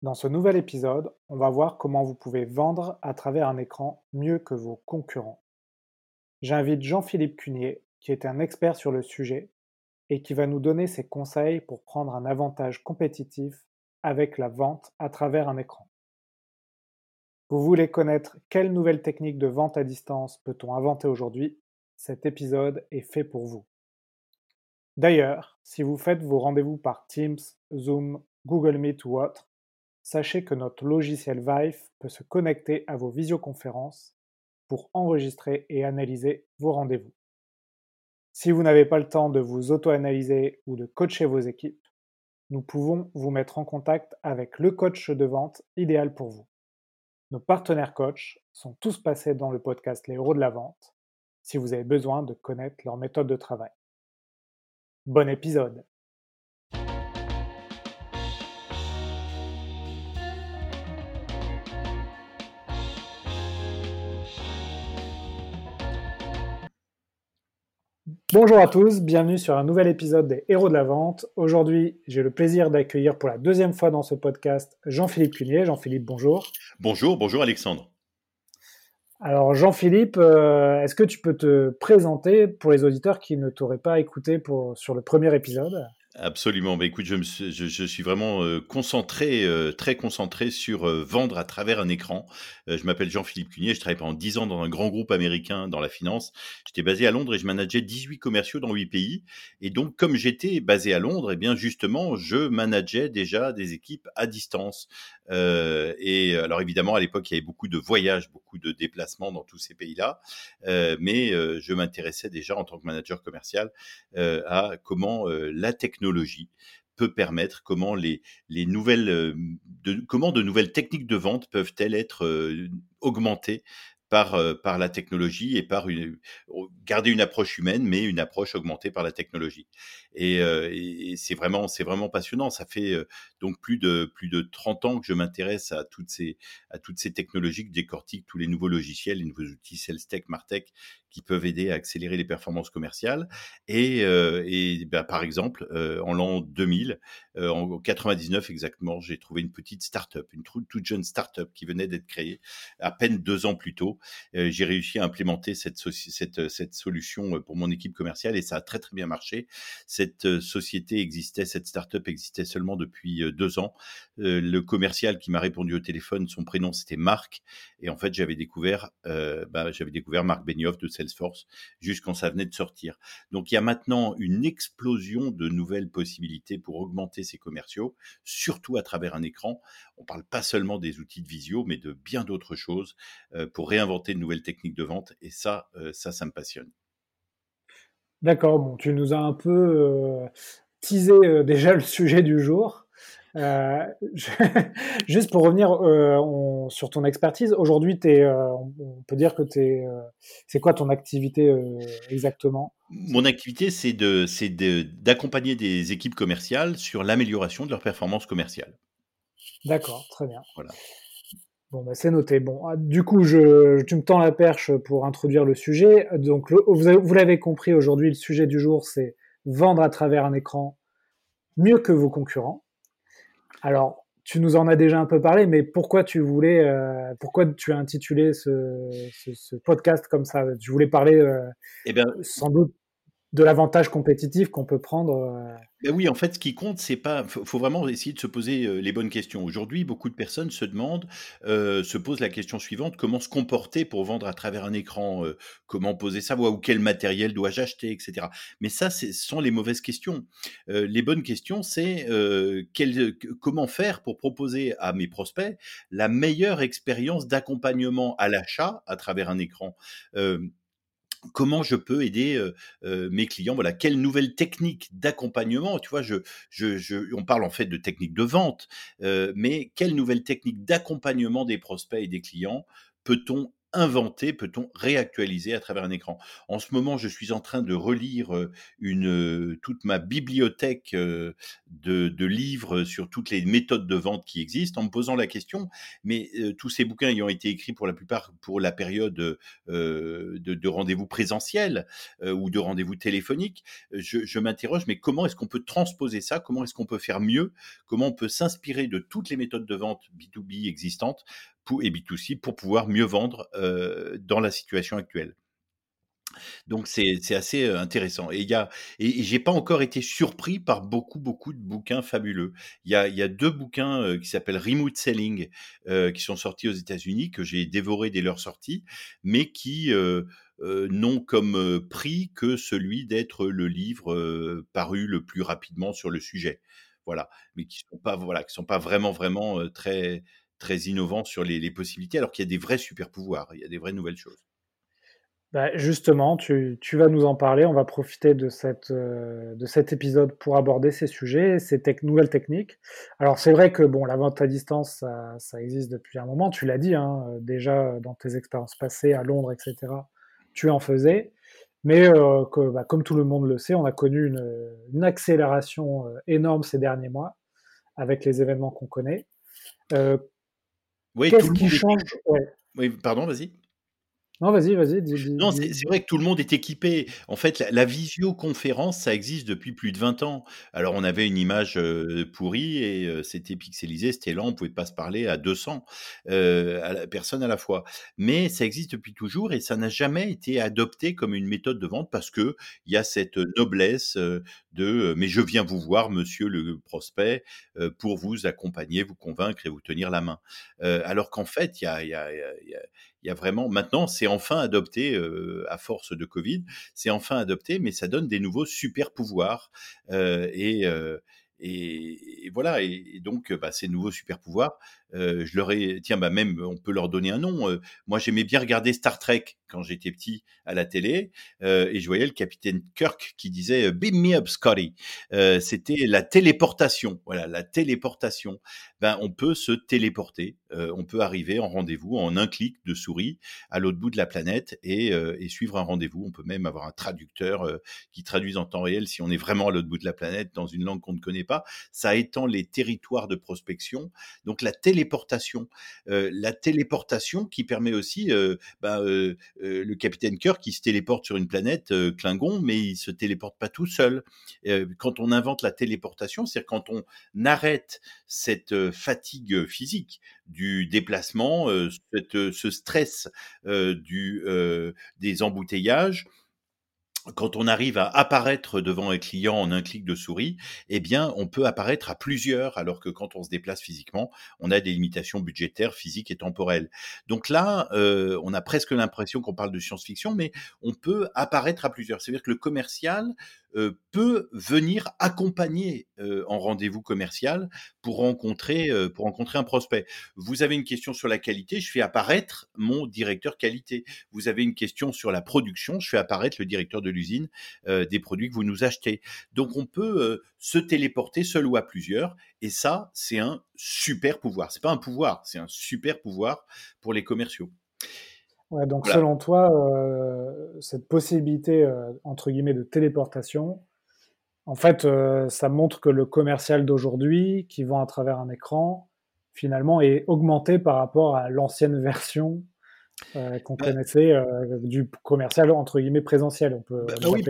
Dans ce nouvel épisode, on va voir comment vous pouvez vendre à travers un écran mieux que vos concurrents. J'invite Jean-Philippe Cunier, qui est un expert sur le sujet et qui va nous donner ses conseils pour prendre un avantage compétitif avec la vente à travers un écran. Vous voulez connaître quelle nouvelle technique de vente à distance peut-on inventer aujourd'hui? Cet épisode est fait pour vous. D'ailleurs, si vous faites vos rendez-vous par Teams, Zoom, Google Meet ou autre, sachez que notre logiciel Vive peut se connecter à vos visioconférences pour enregistrer et analyser vos rendez-vous. Si vous n'avez pas le temps de vous auto-analyser ou de coacher vos équipes, nous pouvons vous mettre en contact avec le coach de vente idéal pour vous. Nos partenaires coach sont tous passés dans le podcast Les héros de la vente si vous avez besoin de connaître leur méthode de travail. Bon épisode Bonjour à tous, bienvenue sur un nouvel épisode des Héros de la Vente. Aujourd'hui, j'ai le plaisir d'accueillir pour la deuxième fois dans ce podcast Jean-Philippe Cunier. Jean-Philippe, bonjour. Bonjour, bonjour Alexandre. Alors Jean-Philippe, euh, est-ce que tu peux te présenter pour les auditeurs qui ne t'auraient pas écouté pour, sur le premier épisode? Absolument. Bah, écoute, je, suis, vraiment euh, concentré, euh, très concentré sur euh, vendre à travers un écran. je m'appelle Jean-Philippe Cunier, je travaille pendant 10 ans dans un grand groupe américain dans la finance. J'étais basé à Londres et je manageais 18 commerciaux dans 8 pays. Et donc, comme j'étais basé à Londres, eh bien justement, je manageais déjà des équipes à distance. et alors évidemment, à l'époque, il y avait beaucoup de voyages, beaucoup de déplacements dans tous ces pays-là. mais je m'intéressais déjà en tant que manager commercial à comment la technologie peut permettre, comment euh, de, comment de nouvelles techniques de vente peuvent-elles être euh, augmentées par, euh, par la technologie et par une, garder une approche humaine, mais une approche augmentée par la technologie. Et, euh, c'est vraiment, c'est vraiment passionnant. Ça fait euh, donc plus de plus de 30 ans que je m'intéresse à toutes ces à toutes ces technologies, que décortique tous les nouveaux logiciels, les nouveaux outils SalesTech, Martech, qui peuvent aider à accélérer les performances commerciales. Et, et ben, par exemple, en l'an 2000, en 99 exactement, j'ai trouvé une petite start-up, une toute jeune start-up qui venait d'être créée à peine deux ans plus tôt j'ai réussi à implémenter cette, solution pour mon équipe commerciale et ça a très très bien marché. Cette société existait, cette startup existait seulement depuis deux ans. le commercial qui m'a répondu au téléphone, son prénom c'était Marc et en fait j'avais découvert, bah, j'avais découvert Marc Benioff de Salesforce juste quand ça venait de sortir. Donc il y a maintenant une explosion de nouvelles possibilités pour augmenter ses commerciaux, surtout à travers un écran. On parle pas seulement des outils de visio, mais de bien d'autres choses pour réinventer inventer de nouvelles techniques de vente. Et ça, ça, ça me passionne. D'accord, bon, tu nous as un peu euh, teasé euh, déjà le sujet du jour. juste pour revenir sur ton expertise, aujourd'hui, on peut dire que tu c'est quoi ton activité exactement? Mon activité, c'est d'accompagner de, des équipes commerciales sur l'amélioration de leur performance commerciale. D'accord, très bien. Voilà. Bon, bah, c'est noté. Bon, ah, du coup, je, tu me tends la perche pour introduire le sujet. Donc, vous, l'avez compris, aujourd'hui, le sujet du jour, c'est vendre à travers un écran mieux que vos concurrents. Alors, tu nous en as déjà un peu parlé, mais pourquoi tu voulais, euh, pourquoi tu as intitulé ce, podcast comme ça? Tu voulais parler, euh, eh bien, sans doute, de l'avantage compétitif qu'on peut prendre. Euh, ben oui, en fait, ce qui compte, c'est pas. Faut, faut vraiment essayer de se poser euh, les bonnes questions. Aujourd'hui, beaucoup de personnes se demandent, euh, se posent la question suivante comment se comporter pour vendre à travers un écran Comment poser sa voix ou quel matériel dois-je acheter, etc. Mais ça, ce sont les mauvaises questions. les bonnes questions, c'est comment faire pour proposer à mes prospects la meilleure expérience d'accompagnement à l'achat à travers un écran comment je peux aider mes clients Voilà, quelle nouvelle technique d'accompagnement Tu vois, on parle en fait de technique de vente, mais quelle nouvelle technique d'accompagnement des prospects et des clients peut-on inventer, peut-on réactualiser à travers un écran? En ce moment, je suis en train de relire toute ma bibliothèque de, livres sur toutes les méthodes de vente qui existent, en me posant la question, mais tous ces bouquins ayant été écrits pour la plupart pour la période de, de rendez-vous présentiels ou de rendez-vous téléphoniques, je, je m'interroge, mais comment est-ce qu'on peut transposer ça? Comment est-ce qu'on peut faire mieux? Comment on peut s'inspirer de toutes les méthodes de vente B2B existantes et B2C pour pouvoir mieux vendre dans la situation actuelle. Donc c'est assez intéressant. Et a et, j'ai pas encore été surpris par beaucoup beaucoup de bouquins fabuleux. Il y a, y a deux bouquins qui s'appellent Remote Selling qui sont sortis aux États-Unis que j'ai dévoré dès leur sortie, mais qui n'ont comme prix que celui d'être le livre paru le plus rapidement sur le sujet. Voilà, mais qui sont voilà sont pas vraiment vraiment très très innovants sur les, possibilités, alors qu'il y a des vrais super pouvoirs, il y a des vraies nouvelles choses. Bah, justement, tu, vas nous en parler. On va profiter de, cette, euh, de cet épisode pour aborder ces sujets, ces nouvelles techniques. Alors, c'est vrai que bon, la vente à distance, ça, existe depuis un moment. Tu l'as dit, hein, déjà dans tes expériences passées à Londres, etc. Tu en faisais. Mais euh, bah, comme tout le monde le sait, on a connu une, accélération euh, énorme ces derniers mois avec les événements qu'on connaît. Oui, Qu'est-ce qui change? Oui, pardon, vas-y. Non, vas-y, vas-y. non, c'est vrai que tout le monde est équipé. En fait, la, visioconférence, ça existe depuis plus de 20 ans. Alors, on avait une image pourrie et c'était pixelisé, c'était lent, on pouvait pas se parler à 200 personnes à la fois. Mais ça existe depuis toujours et ça n'a jamais été adopté comme une méthode de vente parce que il y a cette noblesse de mais je viens vous voir, monsieur le prospect, pour vous accompagner, vous convaincre et vous tenir la main. alors qu'en fait, il y a, y a vraiment maintenant c'est enfin adopté à force de Covid, c'est enfin adopté, mais ça donne des nouveaux super pouvoirs et, et, voilà et, donc bah, ces nouveaux super pouvoirs, je leur ai tiens bah même on peut leur donner un nom. moi j'aimais bien regarder Star Trek quand j'étais petit à la télé et je voyais le capitaine Kirk qui disait "Beam me up, Scotty". C'était la téléportation. Voilà la téléportation. Ben on peut se téléporter, on peut arriver en rendez-vous en un clic de souris à l'autre bout de la planète et, suivre un rendez-vous. On peut même avoir un traducteur qui traduise en temps réel si on est vraiment à l'autre bout de la planète dans une langue qu'on ne connaît pas. Ça étend les territoires de prospection. Donc la télé Euh, la téléportation qui permet aussi euh, bah, euh, le capitaine Kirk qui se téléporte sur une planète Klingon, mais il se téléporte pas tout seul. quand on invente la téléportation, c'est quand on arrête cette fatigue physique du déplacement, ce stress du, des embouteillages, quand on arrive à apparaître devant un client en un clic de souris, eh bien, on peut apparaître à plusieurs, alors que quand on se déplace physiquement, on a des limitations budgétaires, physiques et temporelles. Donc là, euh, on a presque l'impression qu'on parle de science-fiction, mais on peut apparaître à plusieurs. C'est-à-dire que le commercial peut venir accompagner euh, en rendez-vous commercial pour rencontrer, euh, pour rencontrer un prospect. Vous avez une question sur la qualité, je fais apparaître mon directeur qualité. Vous avez une question sur la production, je fais apparaître le directeur de l'usine des produits que vous nous achetez. Donc on peut se téléporter seul ou à plusieurs, et ça, c'est un super pouvoir. C'est pas un pouvoir, c'est un super pouvoir pour les commerciaux. Ouais, donc selon toi, euh, cette possibilité euh, entre guillemets de téléportation, en fait, euh, ça montre que le commercial d'aujourd'hui, qui vend à travers un écran, finalement est augmenté par rapport à l'ancienne version euh, qu'on connaissait euh, du commercial entre guillemets présentiel. On peut bah, bah oui,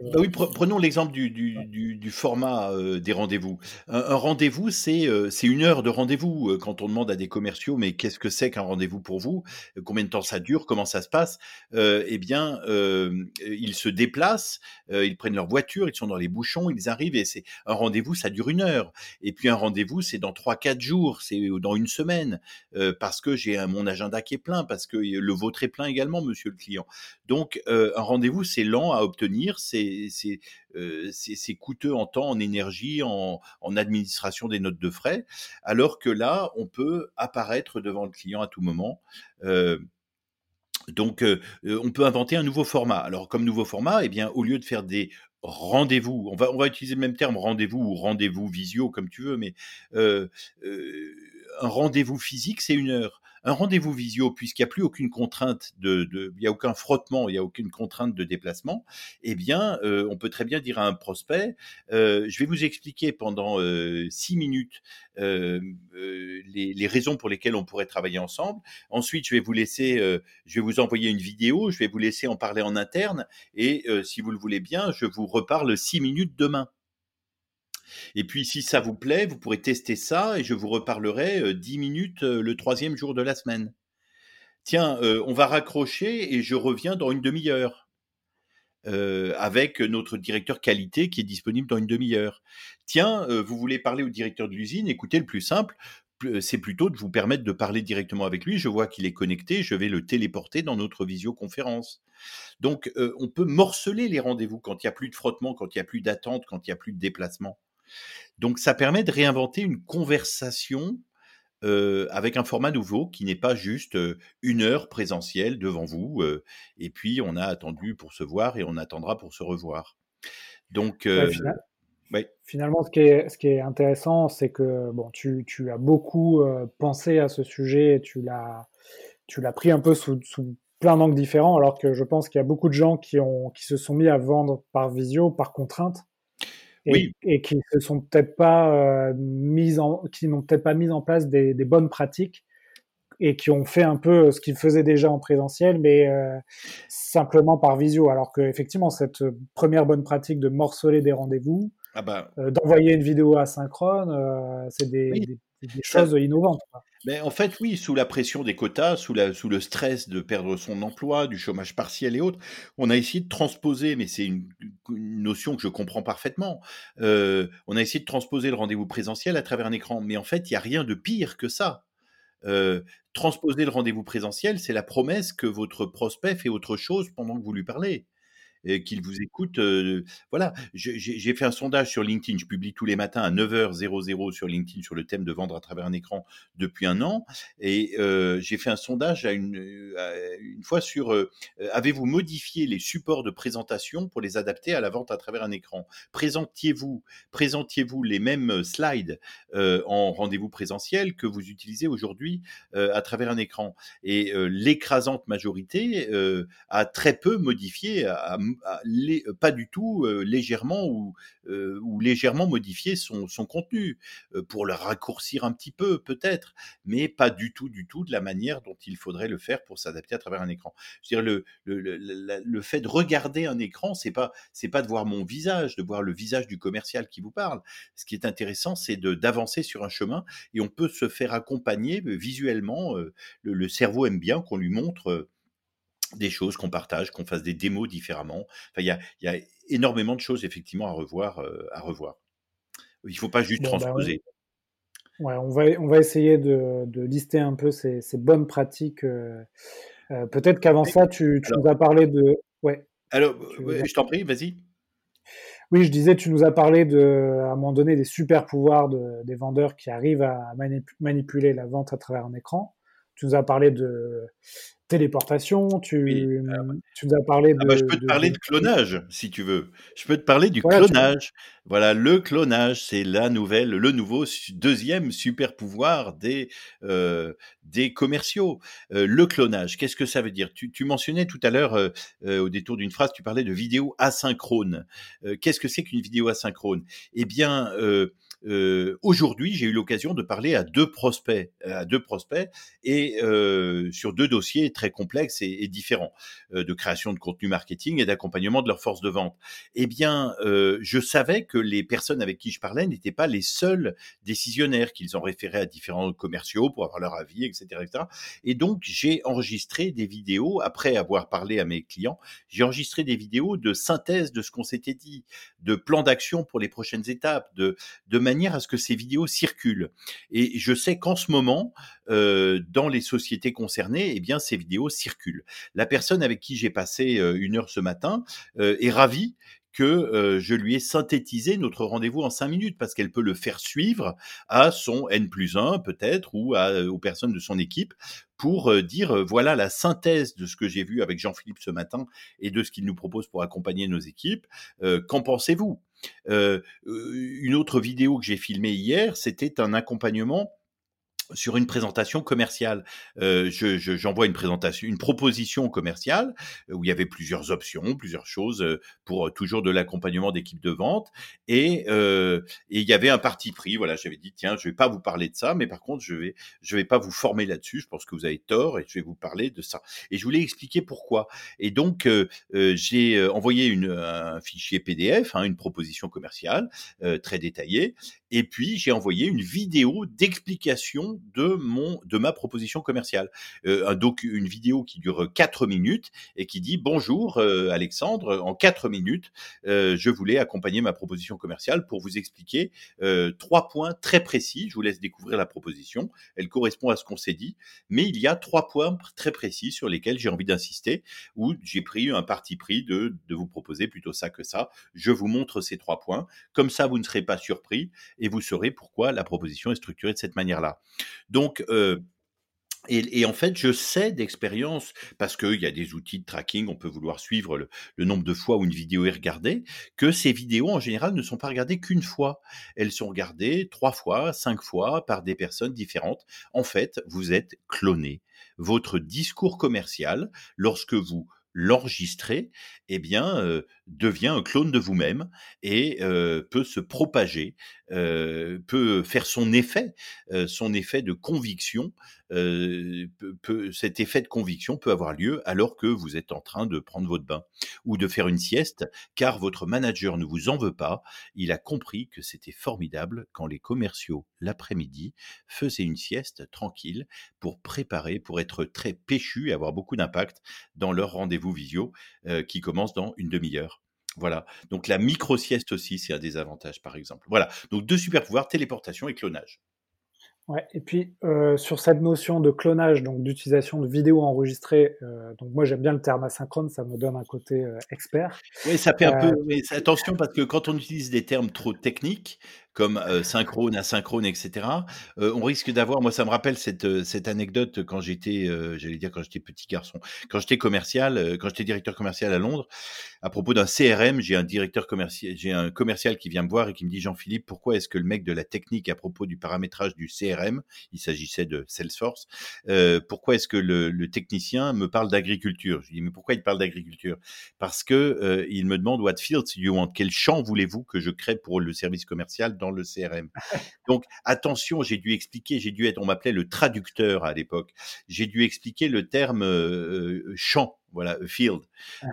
bah oui, prenons l'exemple du, du, du, du, format euh, des rendez-vous. Un, un rendez-vous, c'est c'est une heure de rendez-vous. Quand on demande à des commerciaux, mais qu'est-ce que c'est qu'un rendez-vous pour vous? Combien de temps ça dure? Comment ça se passe? Eh bien, ils se déplacent, ils prennent leur voiture, ils sont dans les bouchons, ils arrivent et c'est un rendez-vous, ça dure une heure. Et puis un rendez-vous, c'est dans trois, quatre jours, c'est dans une semaine, parce que j'ai mon agenda qui est plein, parce que le vôtre est plein également, monsieur le client. Donc, euh, un rendez-vous, c'est lent à obtenir, c'est euh, coûteux en temps, en énergie, en, administration des notes de frais, alors que là, on peut apparaître devant le client à tout moment. Euh, donc, on peut inventer un nouveau format. Alors, comme nouveau format, eh bien, au lieu de faire des rendez-vous, on va, on va utiliser le même terme, rendez-vous ou rendez-vous visio, comme tu veux, mais un rendez-vous physique, c'est une heure. Un rendez-vous visio, puisqu'il n'y a plus aucune contrainte de, il n'y a aucun frottement, il n'y a aucune contrainte de déplacement, eh bien, euh, on peut très bien dire à un prospect, euh, je vais vous expliquer pendant euh, six minutes les, raisons pour lesquelles on pourrait travailler ensemble. Ensuite, je vais vous laisser, je vais vous envoyer une vidéo, je vais vous laisser en parler en interne, et si vous le voulez bien, je vous reparle six minutes demain. Et puis, si ça vous plaît, vous pourrez tester ça et je vous reparlerai 10 minutes le troisième jour de la semaine. Tiens, on va raccrocher et je reviens dans une demi-heure. avec notre directeur qualité qui est disponible dans une demi-heure. Tiens, vous voulez parler au directeur de l'usine, écoutez, le plus simple, c'est plutôt de vous permettre de parler directement avec lui. Je vois qu'il est connecté, je vais le téléporter dans notre visioconférence. Donc, on peut morceler les rendez-vous quand il n'y a plus de frottement, quand il n'y a plus d'attente, quand il n'y a plus de déplacement. Donc ça permet de réinventer une conversation avec un format nouveau qui n'est pas juste une heure présentielle devant vous et puis on a attendu pour se voir et on attendra pour se revoir. Donc finalement, ce qui est, ce qui est intéressant, c'est que bon, tu, tu as beaucoup pensé à ce sujet, tu l'as tu l'as pris un peu sous, sous plein d'angles différents, alors que je pense qu'il y a beaucoup de gens qui, ont, qui se sont mis à vendre par visio, par contrainte et, qui se sont peut-être pas euh, mis en, qui n'ont peut-être pas mis en place des, des, bonnes pratiques et qui ont fait un peu ce qu'ils faisaient déjà en présentiel, mais euh, simplement par visio. Alors que effectivement, cette première bonne pratique de morceler des rendez-vous, ah bah euh, d'envoyer une vidéo asynchrone, euh, c'est des, des, des, choses innovantes. Quoi. Mais en fait, oui, sous la pression des quotas, sous le stress de perdre son emploi, du chômage partiel et autres, on a essayé de transposer, mais c'est une, notion que je comprends parfaitement, euh, on a essayé de transposer le rendez-vous présentiel à travers un écran. Mais en fait, il n'y a rien de pire que ça. Euh, transposer le rendez-vous présentiel, c'est la promesse que votre prospect fait autre chose pendant que vous lui parlez qu'il vous écoute. voilà, j'ai fait un sondage sur LinkedIn. Je publie tous les matins à 9h00 sur LinkedIn sur le thème de vendre à travers un écran depuis un an. Et j'ai fait un sondage une, fois sur avez-vous modifié les supports de présentation pour les adapter à la vente à travers un écran? Présentiez-vous présentiez-vous les mêmes slides en rendez-vous présentiel que vous utilisez aujourd'hui à travers un écran? Et l'écrasante majorité a très peu modifié, a, euh, pas du tout euh, légèrement ou, euh, ou légèrement modifier son, son contenu pour le raccourcir un petit peu peut-être, mais pas du tout du tout de la manière dont il faudrait le faire pour s'adapter à travers un écran. Je veux dire le, le, le, le fait de regarder un écran, c'est pas c'est pas de voir mon visage, de voir le visage du commercial qui vous parle. Ce qui est intéressant, c'est de d'avancer sur un chemin et on peut se faire accompagner visuellement. le, cerveau aime bien qu'on lui montre des choses qu'on partage, qu'on fasse des démos différemment. Enfin, il y a, y a, énormément de choses effectivement à revoir. Euh, à revoir. Il ne faut pas juste bah, transposer. ouais. on, va, on va essayer de, de lister un peu ces, ces bonnes pratiques. Euh, euh, Peut-être qu'avant ça, tu, tu nous as parlé de. Ouais. Alors, je t'en prie, vas-y. Oui, je disais, tu nous as parlé de, à un moment donné des super pouvoirs de, des vendeurs qui arrivent à manipuler la vente à travers un écran. Tu nous as parlé de téléportation, tu, tu nous as parlé ah bah, de. je peux te parler de, clonage, si tu veux. Je peux te parler du clonage. Voilà, le clonage, c'est la nouvelle, le nouveau deuxième super pouvoir des, euh, des commerciaux. Euh, le clonage, qu'est-ce que ça veut dire? Tu, tu, mentionnais tout à l'heure, euh, au détour d'une phrase, tu parlais de vidéo asynchrone. qu'est-ce que c'est qu'une vidéo asynchrone? Eh bien, euh, aujourd'hui, j'ai eu l'occasion de parler à deux prospects, à deux prospects, et euh, sur deux dossiers très complexes et, et différents, euh, de création de contenu marketing et d'accompagnement de leur force de vente. Eh bien, euh, je savais que les personnes avec qui je parlais n'étaient pas les seuls décisionnaires, qu'ils ont référé à différents commerciaux pour avoir leur avis, etc., etc. Et donc, j'ai enregistré des vidéos après avoir parlé à mes clients. J'ai enregistré des vidéos de synthèse de ce qu'on s'était dit, de plan d'action pour les prochaines étapes, de de manière à ce que ces vidéos circulent. Et je sais qu'en ce moment, euh, dans les sociétés concernées, eh bien, ces vidéos circulent. La personne avec qui j'ai passé euh, une heure ce matin euh, est ravie que je lui ai synthétisé notre rendez-vous en cinq minutes parce qu'elle peut le faire suivre à son N plus 1 peut-être ou aux personnes de son équipe pour dire voilà la synthèse de ce que j'ai vu avec Jean-Philippe ce matin et de ce qu'il nous propose pour accompagner nos équipes. Qu'en pensez-vous? Une autre vidéo que j'ai filmée hier, c'était un accompagnement sur une présentation commerciale. Euh, je, je, j'envoie une présentation, une proposition commerciale euh, où il y avait plusieurs options, plusieurs choses euh, pour toujours de l'accompagnement d'équipe de vente. Et, euh, et il y avait un parti pris. Voilà, j'avais dit tiens, je vais pas vous parler de ça, mais par contre, je vais je vais pas vous former là-dessus. Je pense que vous avez tort et je vais vous parler de ça. Et je voulais expliquer pourquoi. Et donc euh, j'ai envoyé une, un fichier PDF, hein, une proposition commerciale très détaillée. Et puis j'ai envoyé une vidéo d'explication de ma proposition commerciale. Euh, une vidéo qui dure quatre minutes et qui dit bonjour euh, Alexandre, en quatre minutes, euh, je voulais accompagner ma proposition commerciale pour vous expliquer trois points très précis. Je vous laisse découvrir la proposition. Elle correspond à ce qu'on s'est dit, mais il y a trois points très précis sur lesquels j'ai envie d'insister, où j'ai pris un parti pris de, de vous proposer plutôt ça que ça. Je vous montre ces trois points. Comme ça, vous ne serez pas surpris et vous saurez pourquoi la proposition est structurée de cette manière-là. Donc, euh, et, en fait, je sais d'expérience, parce qu'il y a des outils de tracking, on peut vouloir suivre le, le, nombre de fois où une vidéo est regardée, que ces vidéos, en général, ne sont pas regardées qu'une fois. Elles sont regardées trois fois, cinq fois par des personnes différentes. En fait, vous êtes cloné. Votre discours commercial, lorsque vous l'enregistrer, eh bien, devient un clone de vous-même et peut se propager, peut faire son effet, son effet de conviction. Cet effet de conviction peut avoir lieu alors que vous êtes en train de prendre votre bain ou de faire une sieste, car votre manager ne vous en veut pas. Il a compris que c'était formidable quand les commerciaux l'après-midi faisaient une sieste tranquille pour préparer, pour être très péchus et avoir beaucoup d'impact dans leur rendez-vous visio qui commence dans une demi-heure. Voilà. Donc la micro-sieste aussi, c'est un des avantages, par exemple. Voilà. Donc deux super pouvoirs, téléportation et clonage. Ouais, et puis euh, sur cette notion de clonage, donc d'utilisation de vidéos enregistrées, euh, donc moi j'aime bien le terme asynchrone, ça me donne un côté euh, expert. Oui, ça fait un peu. Mais attention parce que quand on utilise des termes trop techniques, comme euh, synchrone, asynchrone, etc. Euh, on risque d'avoir, moi ça me rappelle cette, cette anecdote quand j'étais, euh, j'allais dire quand j'étais petit garçon, quand j'étais commercial, quand j'étais directeur commercial à Londres, à propos d'un CRM, j'ai un directeur commercial, j'ai un commercial qui vient me voir et qui me dit Jean-Philippe, pourquoi est-ce que le mec de la technique à propos du paramétrage du CRM, il s'agissait de Salesforce, pourquoi est-ce que le, le, technicien me parle d'agriculture? Je lui dis mais pourquoi il parle d'agriculture? Parce que il me demande what fields you want, quel champ voulez-vous que je crée pour le service commercial le CRM. Donc attention, j'ai dû expliquer, j'ai dû être, on m'appelait le traducteur à l'époque. J'ai dû expliquer le terme euh, champ, voilà, field.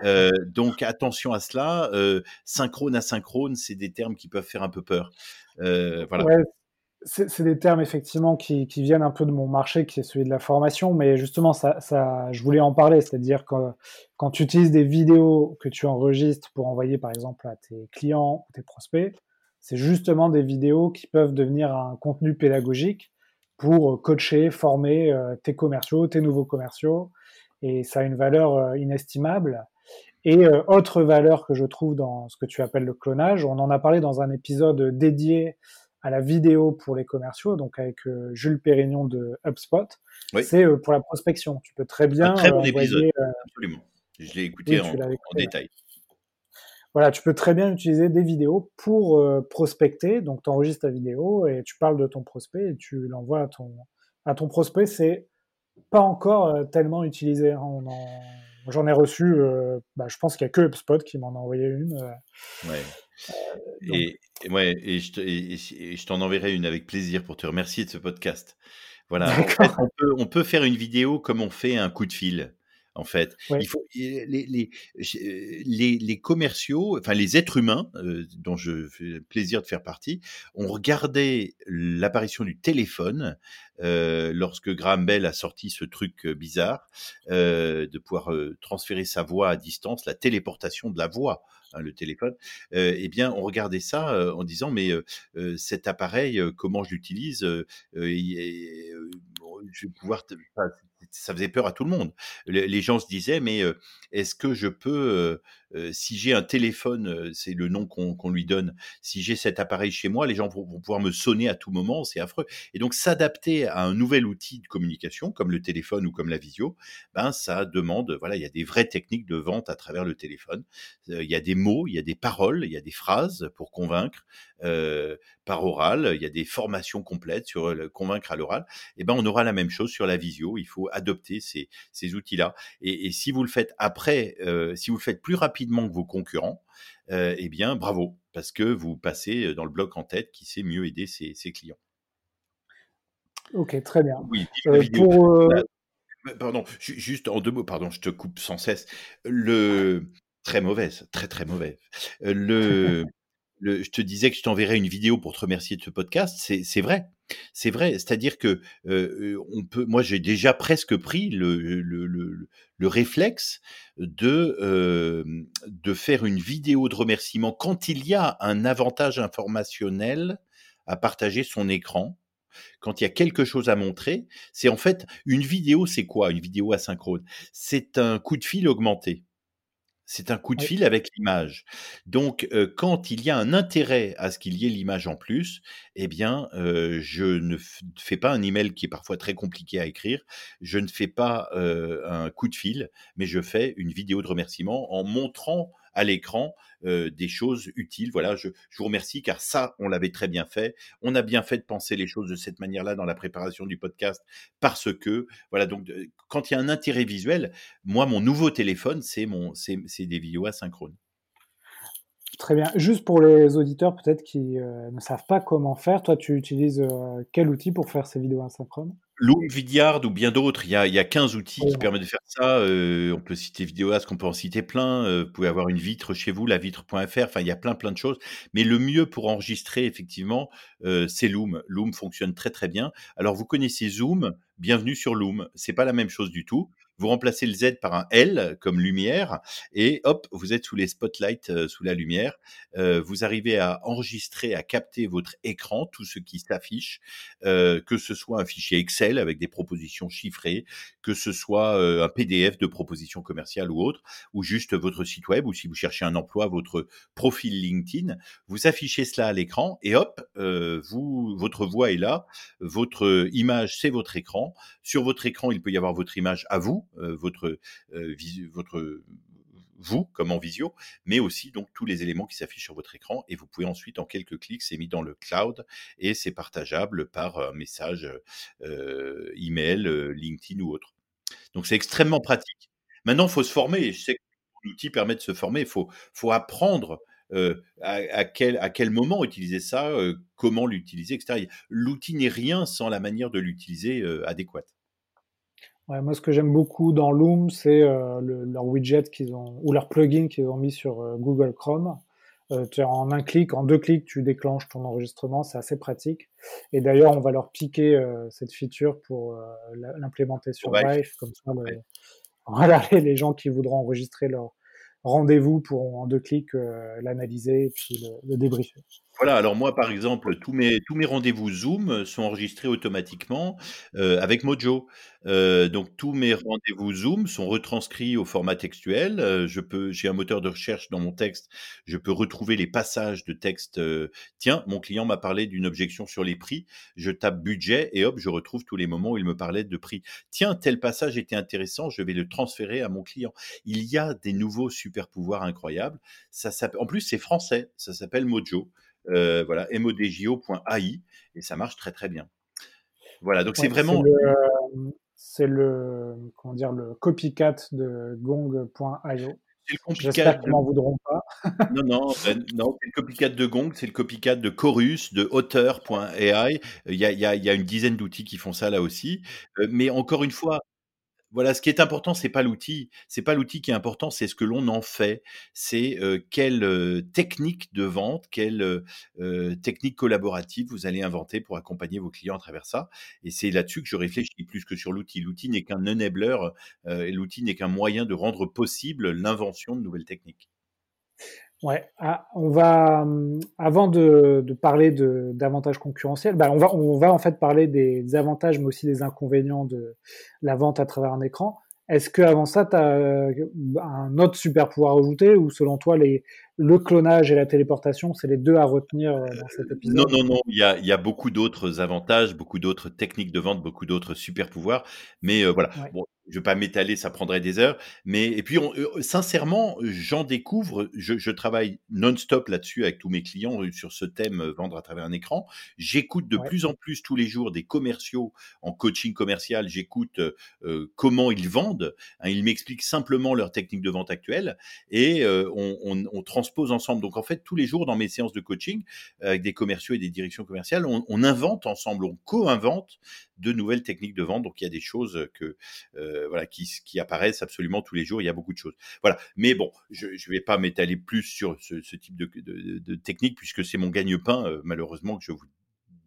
Euh, donc attention à cela. Euh, synchrone, asynchrone, c'est des termes qui peuvent faire un peu peur. Euh, voilà. Ouais. C'est des termes effectivement qui, qui, viennent un peu de mon marché, qui est celui de la formation, mais justement, ça, ça, je voulais en parler, c'est-à-dire que quand tu utilises des vidéos que tu enregistres pour envoyer par exemple à tes clients ou tes prospects, c'est justement des vidéos qui peuvent devenir un contenu pédagogique pour coacher, former euh, tes commerciaux, tes nouveaux commerciaux, et ça a une valeur euh, inestimable. Et euh, autre valeur que je trouve dans ce que tu appelles le clonage, on en a parlé dans un épisode dédié à la vidéo pour les commerciaux, donc avec Jules Pérignon de HubSpot. Oui. C'est pour la prospection. Tu peux très bien. Un très bon envoyer, épisode, absolument. Je l'ai écouté oui, en, en détail. Voilà, tu peux très bien utiliser des vidéos pour euh, prospecter. Donc, tu enregistres ta vidéo et tu parles de ton prospect et tu l'envoies à ton, à ton prospect. C'est pas encore euh, tellement utilisé. Hein. J'en ai reçu, euh, bah, je pense qu'il n'y a que HubSpot qui m'en a envoyé une. Ouais. Donc... Et, et, ouais, et je, et, je t'en enverrai une avec plaisir pour te remercier de ce podcast. Voilà. En fait, on, peut, on peut faire une vidéo comme on fait un coup de fil en fait. Ouais. Il faut les, les, les, les, commerciaux, enfin les êtres humains, euh, dont je fais le plaisir de faire partie, ont regardé l'apparition du téléphone euh, lorsque Graham Bell a sorti ce truc bizarre euh, de pouvoir transférer sa voix à distance, la téléportation de la voix. Hein, le téléphone, eh bien, on regardait ça en disant mais cet appareil, comment je l'utilise Je vais pouvoir, ça faisait peur à tout le monde. Les, gens se disaient, mais est-ce que je peux, si j'ai un téléphone, c'est le nom qu'on lui donne, si j'ai cet appareil chez moi, les gens vont, pouvoir me sonner à tout moment, c'est affreux. Et donc s'adapter à un nouvel outil de communication, comme le téléphone ou comme la visio, ben ça demande, voilà, il y a des vraies techniques de vente à travers le téléphone. il y a des mots, il y a des paroles, il y a des phrases pour convaincre par oral, il y a des formations complètes sur le convaincre à l'oral. Et ben on aura la même chose sur la visio. Il faut adopter ces, ces outils-là. Et, et, si vous le faites après, euh, si vous le faites plus rapidement que vos concurrents, euh, eh bien bravo, parce que vous passez dans le bloc en tête qui sait mieux aider ses, ses clients. Ok, très bien. Oui, euh, pour, Pardon, juste en deux mots, pardon, je te coupe sans cesse. Le très mauvaise, très très mauvaise. Le je te disais que je t'enverrais une vidéo pour te remercier de ce podcast. C'est vrai. C'est vrai. C'est-à-dire que euh, on peut. Moi, j'ai déjà presque pris le, le, le, le réflexe de, euh, de faire une vidéo de remerciement quand il y a un avantage informationnel à partager son écran. Quand il y a quelque chose à montrer, c'est en fait une vidéo. C'est quoi une vidéo asynchrone C'est un coup de fil augmenté. C'est un coup de fil avec l'image. Donc, quand il y a un intérêt à ce qu'il y ait l'image en plus, eh bien, je ne fais pas un email qui est parfois très compliqué à écrire. Je ne fais pas un coup de fil, mais je fais une vidéo de remerciement en montrant à l'écran des choses utiles. Voilà, je, vous remercie car ça, on l'avait très bien fait. On a bien fait de penser les choses de cette manière-là dans la préparation du podcast parce que, voilà, donc quand il y a un intérêt visuel, moi, mon nouveau téléphone, c'est mon, c'est, des vidéos asynchrones. Très bien. Juste pour les auditeurs peut-être qui ne savent pas comment faire, toi tu utilises quel outil pour faire ces vidéos asynchrones? Loom, Vidyard ou bien d'autres. Il y a, il y a 15 outils qui permettent de faire ça. Euh, on peut citer Vidéoask, on peut en citer plein. Euh, vous pouvez avoir une vitre chez vous, lavitre.fr. Enfin, il y a plein, plein de choses. Mais le mieux pour enregistrer, effectivement, euh, c'est Loom. Loom fonctionne très, très bien. Alors, vous connaissez Zoom. Bienvenue sur Loom. C'est pas la même chose du tout vous remplacez le Z par un L comme lumière et hop, vous êtes sous les spotlights, euh, sous la lumière. Euh, vous arrivez à enregistrer, à capter votre écran, tout ce qui s'affiche, euh, que ce soit un fichier Excel avec des propositions chiffrées, que ce soit un PDF de propositions commerciales ou autre, ou juste votre site web, ou si vous cherchez un emploi, votre profil LinkedIn. Vous affichez cela à l'écran et hop, vous, votre voix est là, votre image c'est votre écran. Sur votre écran, il peut y avoir votre image à vous euh, votre, euh, votre vous comme en visio, mais aussi donc tous les éléments qui s'affichent sur votre écran et vous pouvez ensuite en quelques clics c'est mis dans le cloud et c'est partageable par un message euh, email, LinkedIn ou autre. Donc c'est extrêmement pratique. Maintenant, il faut se former. Je sais que l'outil permet de se former. Il faut, faut apprendre à, quel, à quel moment utiliser ça, comment l'utiliser, etc. L'outil n'est rien sans la manière de l'utiliser adéquate moi, ce que j'aime beaucoup dans Loom, c'est euh, leur widget qu'ils ont, ou leur plugin qu'ils ont mis sur euh, Google Chrome. Euh, en un clic, en deux clics, tu déclenches ton enregistrement, c'est assez pratique. Et d'ailleurs, on va leur piquer cette feature pour l'implémenter sur Brave, comme ça, voilà, les gens qui voudront enregistrer leur rendez-vous pourront en deux clics l'analyser et puis le débriefer. Voilà, alors moi, par exemple, tous mes, tous mes rendez-vous Zoom sont enregistrés automatiquement euh, avec Mojo. Euh, donc tous mes rendez-vous Zoom sont retranscrits au format textuel. Euh, je peux, j'ai un moteur de recherche dans mon texte. Je peux retrouver les passages de texte. tiens, mon client m'a parlé d'une objection sur les prix. Je tape budget et hop, je retrouve tous les moments où il me parlait de prix. Tiens, tel passage était intéressant. Je vais le transférer à mon client. Il y a des nouveaux super pouvoirs incroyables. Ça, en plus, c'est français. Ça s'appelle Mojo. Euh, voilà, modjo.ai, et ça marche très très bien. Voilà, donc c'est vraiment. C'est le, comment dire, le copycat de gong.io. J'espère qu'ils m'en voudront pas. non, non, ben, non c'est le copycat de Gong, c'est le copycat de Chorus, de Auteur.ai. Il il y a une dizaine d'outils qui font ça là aussi. Euh, mais encore une fois, voilà, ce qui est important, c'est pas l'outil, c'est pas l'outil qui est important, c'est ce que l'on en fait. C'est quelle technique de vente, quelle technique collaborative vous allez inventer pour accompagner vos clients à travers ça. Et c'est là-dessus que je réfléchis plus que sur l'outil. L'outil n'est qu'un enabler, l'outil n'est qu'un moyen de rendre possible l'invention de nouvelles techniques. Ouais, ah, on va hum, avant de, de parler de d'avantages concurrentiels, bah on va on va en fait parler des avantages mais aussi des inconvénients de la vente à travers un écran. Est-ce que avant ça, tu as euh, un autre super pouvoir ajouté ou selon toi les le clonage et la téléportation, c'est les deux à retenir euh, dans cet épisode? Non, non, non, il y a, il y a beaucoup d'autres avantages, beaucoup d'autres techniques de vente, beaucoup d'autres super pouvoirs, mais euh, voilà. Ouais. Bon, je vais pas m'étaler, ça prendrait des heures. Mais et puis, on, euh, sincèrement, j'en découvre. Je, je travaille non-stop là-dessus avec tous mes clients euh, sur ce thème euh, vendre à travers un écran. J'écoute de Ouais. plus en plus tous les jours des commerciaux en coaching commercial. J'écoute euh, euh, comment ils vendent. Hein, ils m'expliquent simplement leur technique de vente actuelle et euh, on, on, on transpose ensemble. Donc en fait, tous les jours dans mes séances de coaching avec des commerciaux et des directions commerciales, on, on invente ensemble, on co-invente de nouvelles techniques de vente. Donc il y a des choses que euh, voilà qui, qui apparaissent absolument tous les jours. Il y a beaucoup de choses. Voilà. Mais bon, je ne vais pas m'étaler plus sur ce, type de, de, technique puisque c'est mon gagne-pain euh, malheureusement que je vous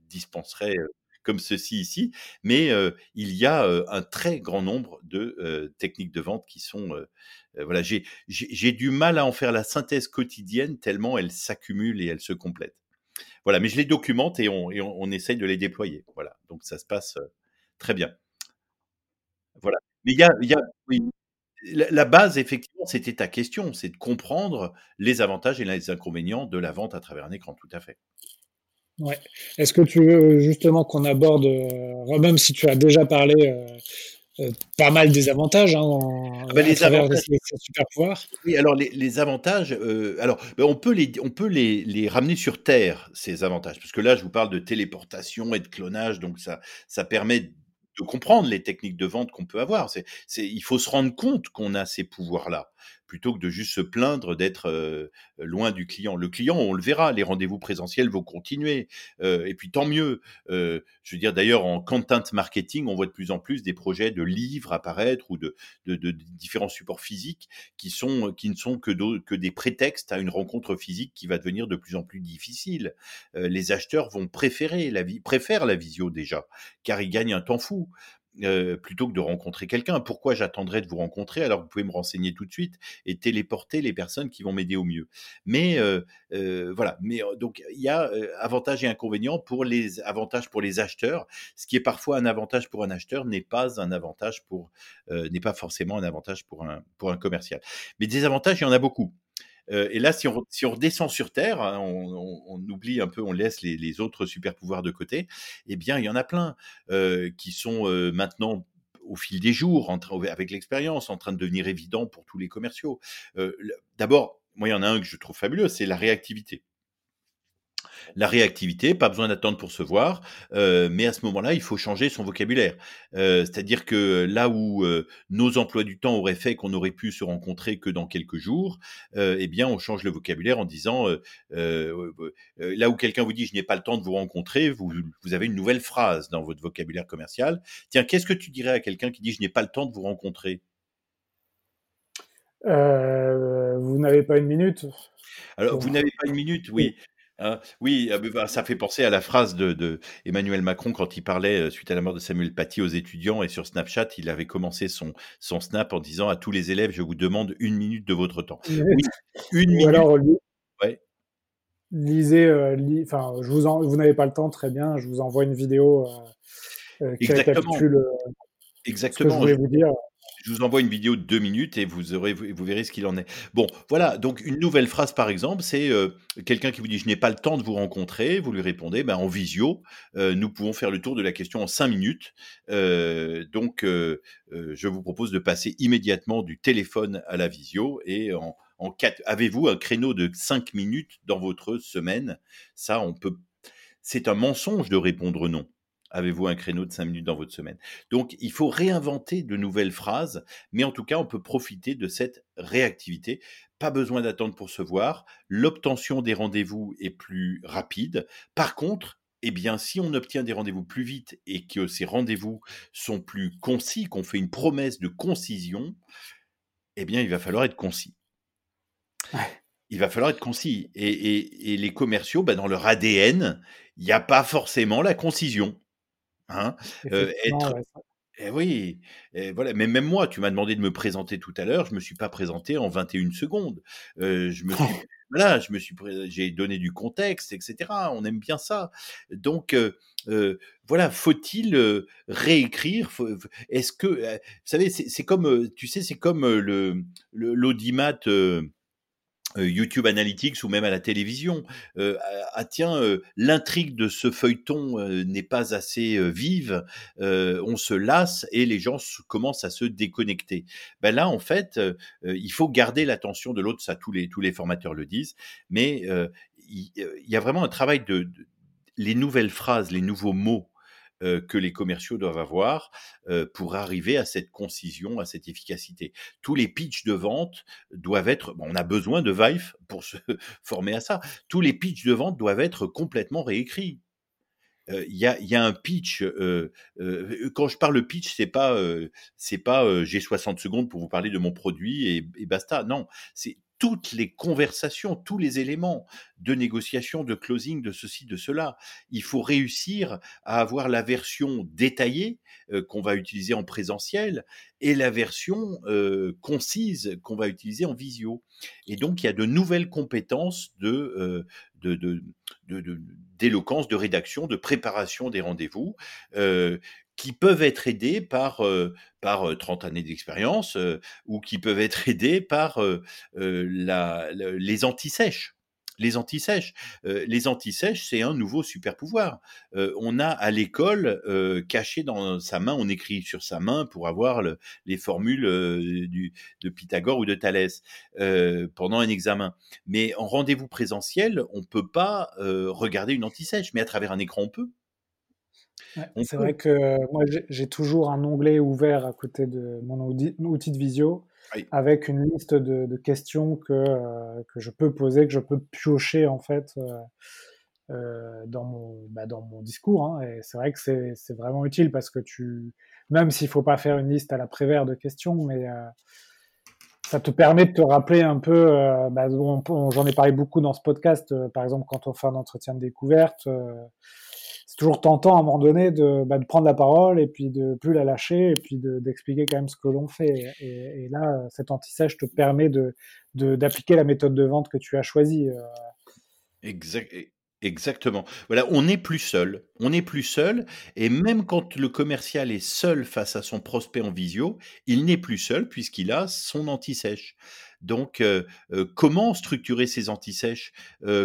dispenserai. Euh, comme ceci ici, mais euh, il y a euh, un très grand nombre de euh, techniques de vente qui sont euh, voilà, j'ai du mal à en faire la synthèse quotidienne tellement elles s'accumulent et elles se complètent. Voilà, mais je les documente et on, et on, essaye de les déployer. Voilà, donc ça se passe euh, très bien. Voilà. Mais il y a, il y a oui, la, la base, effectivement, c'était ta question, c'est de comprendre les avantages et les inconvénients de la vente à travers un écran, tout à fait. Ouais. Est-ce que tu veux justement qu'on aborde, euh, même si tu as déjà parlé euh, euh, pas mal des avantages hein, en, ah ben, à les travers avantages, super pouvoirs? Oui, alors les, les avantages, alors ben, on peut, les, on peut les, les ramener sur Terre, ces avantages, parce que là, je vous parle de téléportation et de clonage, donc ça, ça permet de comprendre les techniques de vente qu'on peut avoir. C'est, il faut se rendre compte qu'on a ces pouvoirs-là, plutôt que de juste se plaindre d'être loin du client. Le client, on le verra, les rendez-vous présentiels vont continuer, et puis tant mieux. Je veux dire, d'ailleurs, en content marketing, on voit de plus en plus des projets de livres apparaître ou de, différents supports physiques qui ne sont que, des prétextes à une rencontre physique qui va devenir de plus en plus difficile. Les acheteurs vont préférer la préfèrent la visio déjà, car ils gagnent un temps fou. Euh, plutôt que de rencontrer quelqu'un. Pourquoi j'attendrais de vous rencontrer? Alors que vous pouvez me renseigner tout de suite et téléporter les personnes qui vont m'aider au mieux. Mais euh, euh, voilà. Mais donc il y a avantages et inconvénients pour les avantages pour les acheteurs. Ce qui est parfois un avantage pour un acheteur n'est pas un avantage pour n'est pas forcément un avantage pour un pour un commercial. Mais des avantages, il y en a beaucoup. Et là, si on, redescend sur Terre, hein, on, oublie un peu, on laisse les, autres super pouvoirs de côté, eh bien, il y en a plein qui sont maintenant au fil des jours, avec l'expérience, en train de devenir évident pour tous les commerciaux. D'abord, moi, il y en a un que je trouve fabuleux, c'est la réactivité la réactivité, pas besoin d'attendre pour se voir, euh, mais à ce moment-là, il faut changer son vocabulaire. Euh, C'est-à-dire que là où euh, nos emplois du temps auraient fait qu'on aurait pu se rencontrer que dans quelques jours, eh bien, on change le vocabulaire en disant là où quelqu'un vous dit je n'ai pas le temps de vous rencontrer, vous, vous avez une nouvelle phrase dans votre vocabulaire commercial. Tiens, qu'est-ce que tu dirais à quelqu'un qui dit je n'ai pas le temps de vous rencontrer? Vous n'avez pas une minute? Alors, vous n'avez pas une minute, oui. Hein, oui, ça fait penser à la phrase de, de, Emmanuel Macron quand il parlait suite à la mort de Samuel Paty aux étudiants et sur Snapchat, il avait commencé son, son snap en disant à tous les élèves je vous demande une minute de votre temps. Oui, une Ou minute. Alors, ouais. lisez, euh, li, enfin, je vous, en, vous n'avez pas le temps, très bien. Je vous envoie une vidéo euh, qui Exactement. récapitule Exactement. ce que je voulais vous dire. Je vous envoie une vidéo de deux minutes et vous aurez, vous verrez ce qu'il en est. Bon, voilà. Donc une nouvelle phrase, par exemple, c'est euh, quelqu'un qui vous dit je n'ai pas le temps de vous rencontrer. Vous lui répondez ben, en visio. Euh, nous pouvons faire le tour de la question en cinq minutes. Euh, donc je vous propose de passer immédiatement du téléphone à la visio et en, en quatre. Avez-vous un créneau de cinq minutes dans votre semaine? Ça, on peut. C'est un mensonge de répondre non avez-vous un créneau de 5 minutes dans votre semaine? Donc, il faut réinventer de nouvelles phrases, mais en tout cas, on peut profiter de cette réactivité. Pas besoin d'attendre pour se voir. L'obtention des rendez-vous est plus rapide. Par contre, eh bien, si on obtient des rendez-vous plus vite et que ces rendez-vous sont plus concis, qu'on fait une promesse de concision, eh bien, il va falloir être concis. Ouais. Il va falloir être concis. Et, et, et les commerciaux, bah, dans leur ADN, il n'y a pas forcément la concision. Hein euh, être... ouais, Eh oui, voilà. Mais même moi, tu m'as demandé de me présenter tout à l'heure, je me suis pas présenté en 21 secondes. Euh, je me suis... voilà, je me suis j'ai donné du contexte, etc. On aime bien ça. Donc, voilà, faut-il réécrire Est-ce que, vous savez, c'est comme, tu sais, c'est comme le l'audimat YouTube Analytics ou même à la télévision. Euh, ah, ah tiens, euh, l'intrigue de ce feuilleton n'est pas assez vive, on se lasse et les gens commencent à se déconnecter. Ben là, en fait, il faut garder l'attention de l'autre, ça tous les, tous les formateurs le disent, mais il, y a vraiment un travail de les nouvelles phrases, les nouveaux mots euh, que les commerciaux doivent avoir euh, pour arriver à cette concision, à cette efficacité. Tous les pitchs de vente doivent être, on a besoin de Vive pour se former à ça, tous les pitchs de vente doivent être complètement réécrits. Euh, il y, a, un pitch. quand je parle pitch, c'est pas c'est pas j'ai 60 secondes pour vous parler de mon produit et, et basta. Non, c'est toutes les conversations, tous les éléments de négociation, de closing, de ceci, de cela. Il faut réussir à avoir la version détaillée euh, qu'on va utiliser en présentiel et la version euh, concise qu'on va utiliser en visio. Et donc, il y a de nouvelles compétences de, euh, d'éloquence, de, rédaction, de préparation des rendez-vous, qui peuvent être aidés par, par 30 années d'expérience ou qui peuvent être aidés par la, les antisèches les antisèches. les antisèches, c'est un nouveau super pouvoir. on a à l'école caché dans sa main, on écrit sur sa main pour avoir les formules du, de Pythagore ou de Thalès pendant un examen. Mais en rendez-vous présentiel, on ne peut pas regarder une antisèche, mais à travers un écran, on peut c'est vrai que moi, j'ai toujours un onglet ouvert à côté de mon outil de visio avec une liste de, questions que, euh, que je peux poser, que je peux piocher en fait euh, euh, dans, mon, bah, dans mon discours. Hein. Et c'est vrai que c'est vraiment utile parce que tu, même s'il faut pas faire une liste à la prévère de questions, mais ça te permet de te rappeler un peu, bah, j'en ai parlé beaucoup dans ce podcast, par exemple quand on fait un entretien de découverte c'est toujours tentant à un moment donné de, bah, de, prendre la parole et puis de plus la lâcher et puis d'expliquer quand même ce que l'on fait. Et, là, cet anti-sèche te permet d'appliquer la méthode de vente que tu as choisie. Euh. Exact. Exactement. Voilà, on n'est plus seul. On n'est plus seul. Et même quand le commercial est seul face à son prospect en visio, il n'est plus seul puisqu'il a son anti-sèche. Donc, comment structurer ces antisèches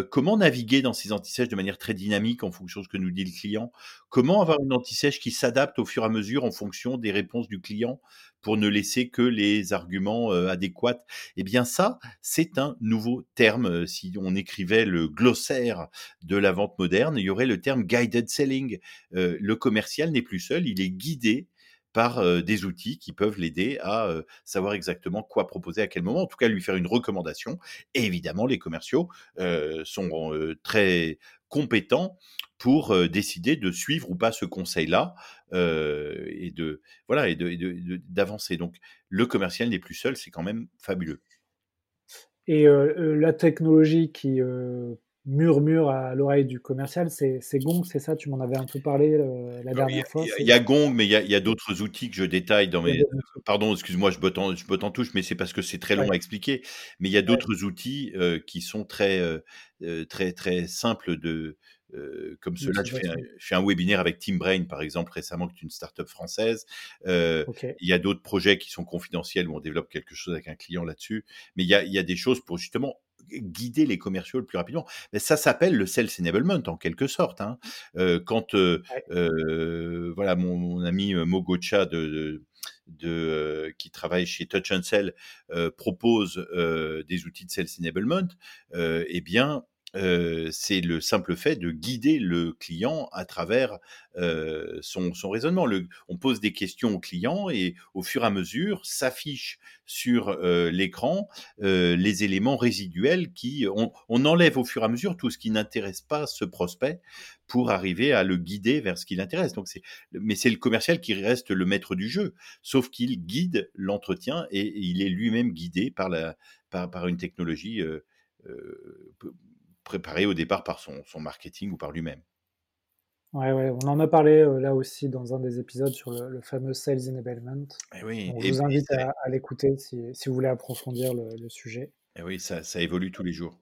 Comment naviguer dans ces antisèches de manière très dynamique en fonction de ce que nous dit le client? Comment avoir une antisèche qui s'adapte au fur et à mesure en fonction des réponses du client pour ne laisser que les arguments adéquats? Eh bien, ça, c'est un nouveau terme. Si on écrivait le glossaire de la vente moderne, il y aurait le terme guided selling. le commercial n'est plus seul, il est guidé par des outils qui peuvent l'aider à savoir exactement quoi proposer à quel moment, en tout cas lui faire une recommandation. Et évidemment, les commerciaux sont très compétents pour décider de suivre ou pas ce conseil-là et de voilà et d'avancer. Donc le commercial n'est plus seul, c'est quand même fabuleux. Et la technologie qui murmure à l'oreille du commercial, c'est Gong, c'est ça? Tu m'en avais un peu parlé euh, la dernière fois. Il y, a Gong, mais il y a, d'autres outils que je détaille dans mes. Pardon, excuse-moi, je botte en, je en touche, mais c'est parce que c'est très long à expliquer. Mais il y a d'autres outils euh, qui sont très, euh, très, très simples de. comme cela, je fais, un, webinaire avec Team Brain, par exemple, récemment, qui est une startup française. Il y a d'autres projets qui sont confidentiels où on développe quelque chose avec un client là-dessus. Mais il y a, il y a des choses pour justement guider les commerciaux le plus rapidement. Mais ça s'appelle le sales enablement en quelque sorte. Hein. quand voilà mon, ami Mogocha de, de, qui travaille chez Touch and Sell propose des outils de sales enablement, eh bien c'est le simple fait de guider le client à travers son, raisonnement. on pose des questions au client et au fur et à mesure s'affichent sur l'écran les éléments résiduels qui on, enlève au fur et à mesure tout ce qui n'intéresse pas ce prospect pour arriver à le guider vers ce qui l'intéresse. Donc c'est, mais c'est le commercial qui reste le maître du jeu, sauf qu'il guide l'entretien et, il est lui-même guidé par la par, une technologie préparé au départ par son, marketing ou par lui-même. Ouais, ouais, on en a parlé euh, là aussi dans un des épisodes sur le, fameux Sales Enablement. Et eh oui, je vous invite à, l'écouter si, vous voulez approfondir le, sujet. Et eh oui, ça, évolue tous les jours.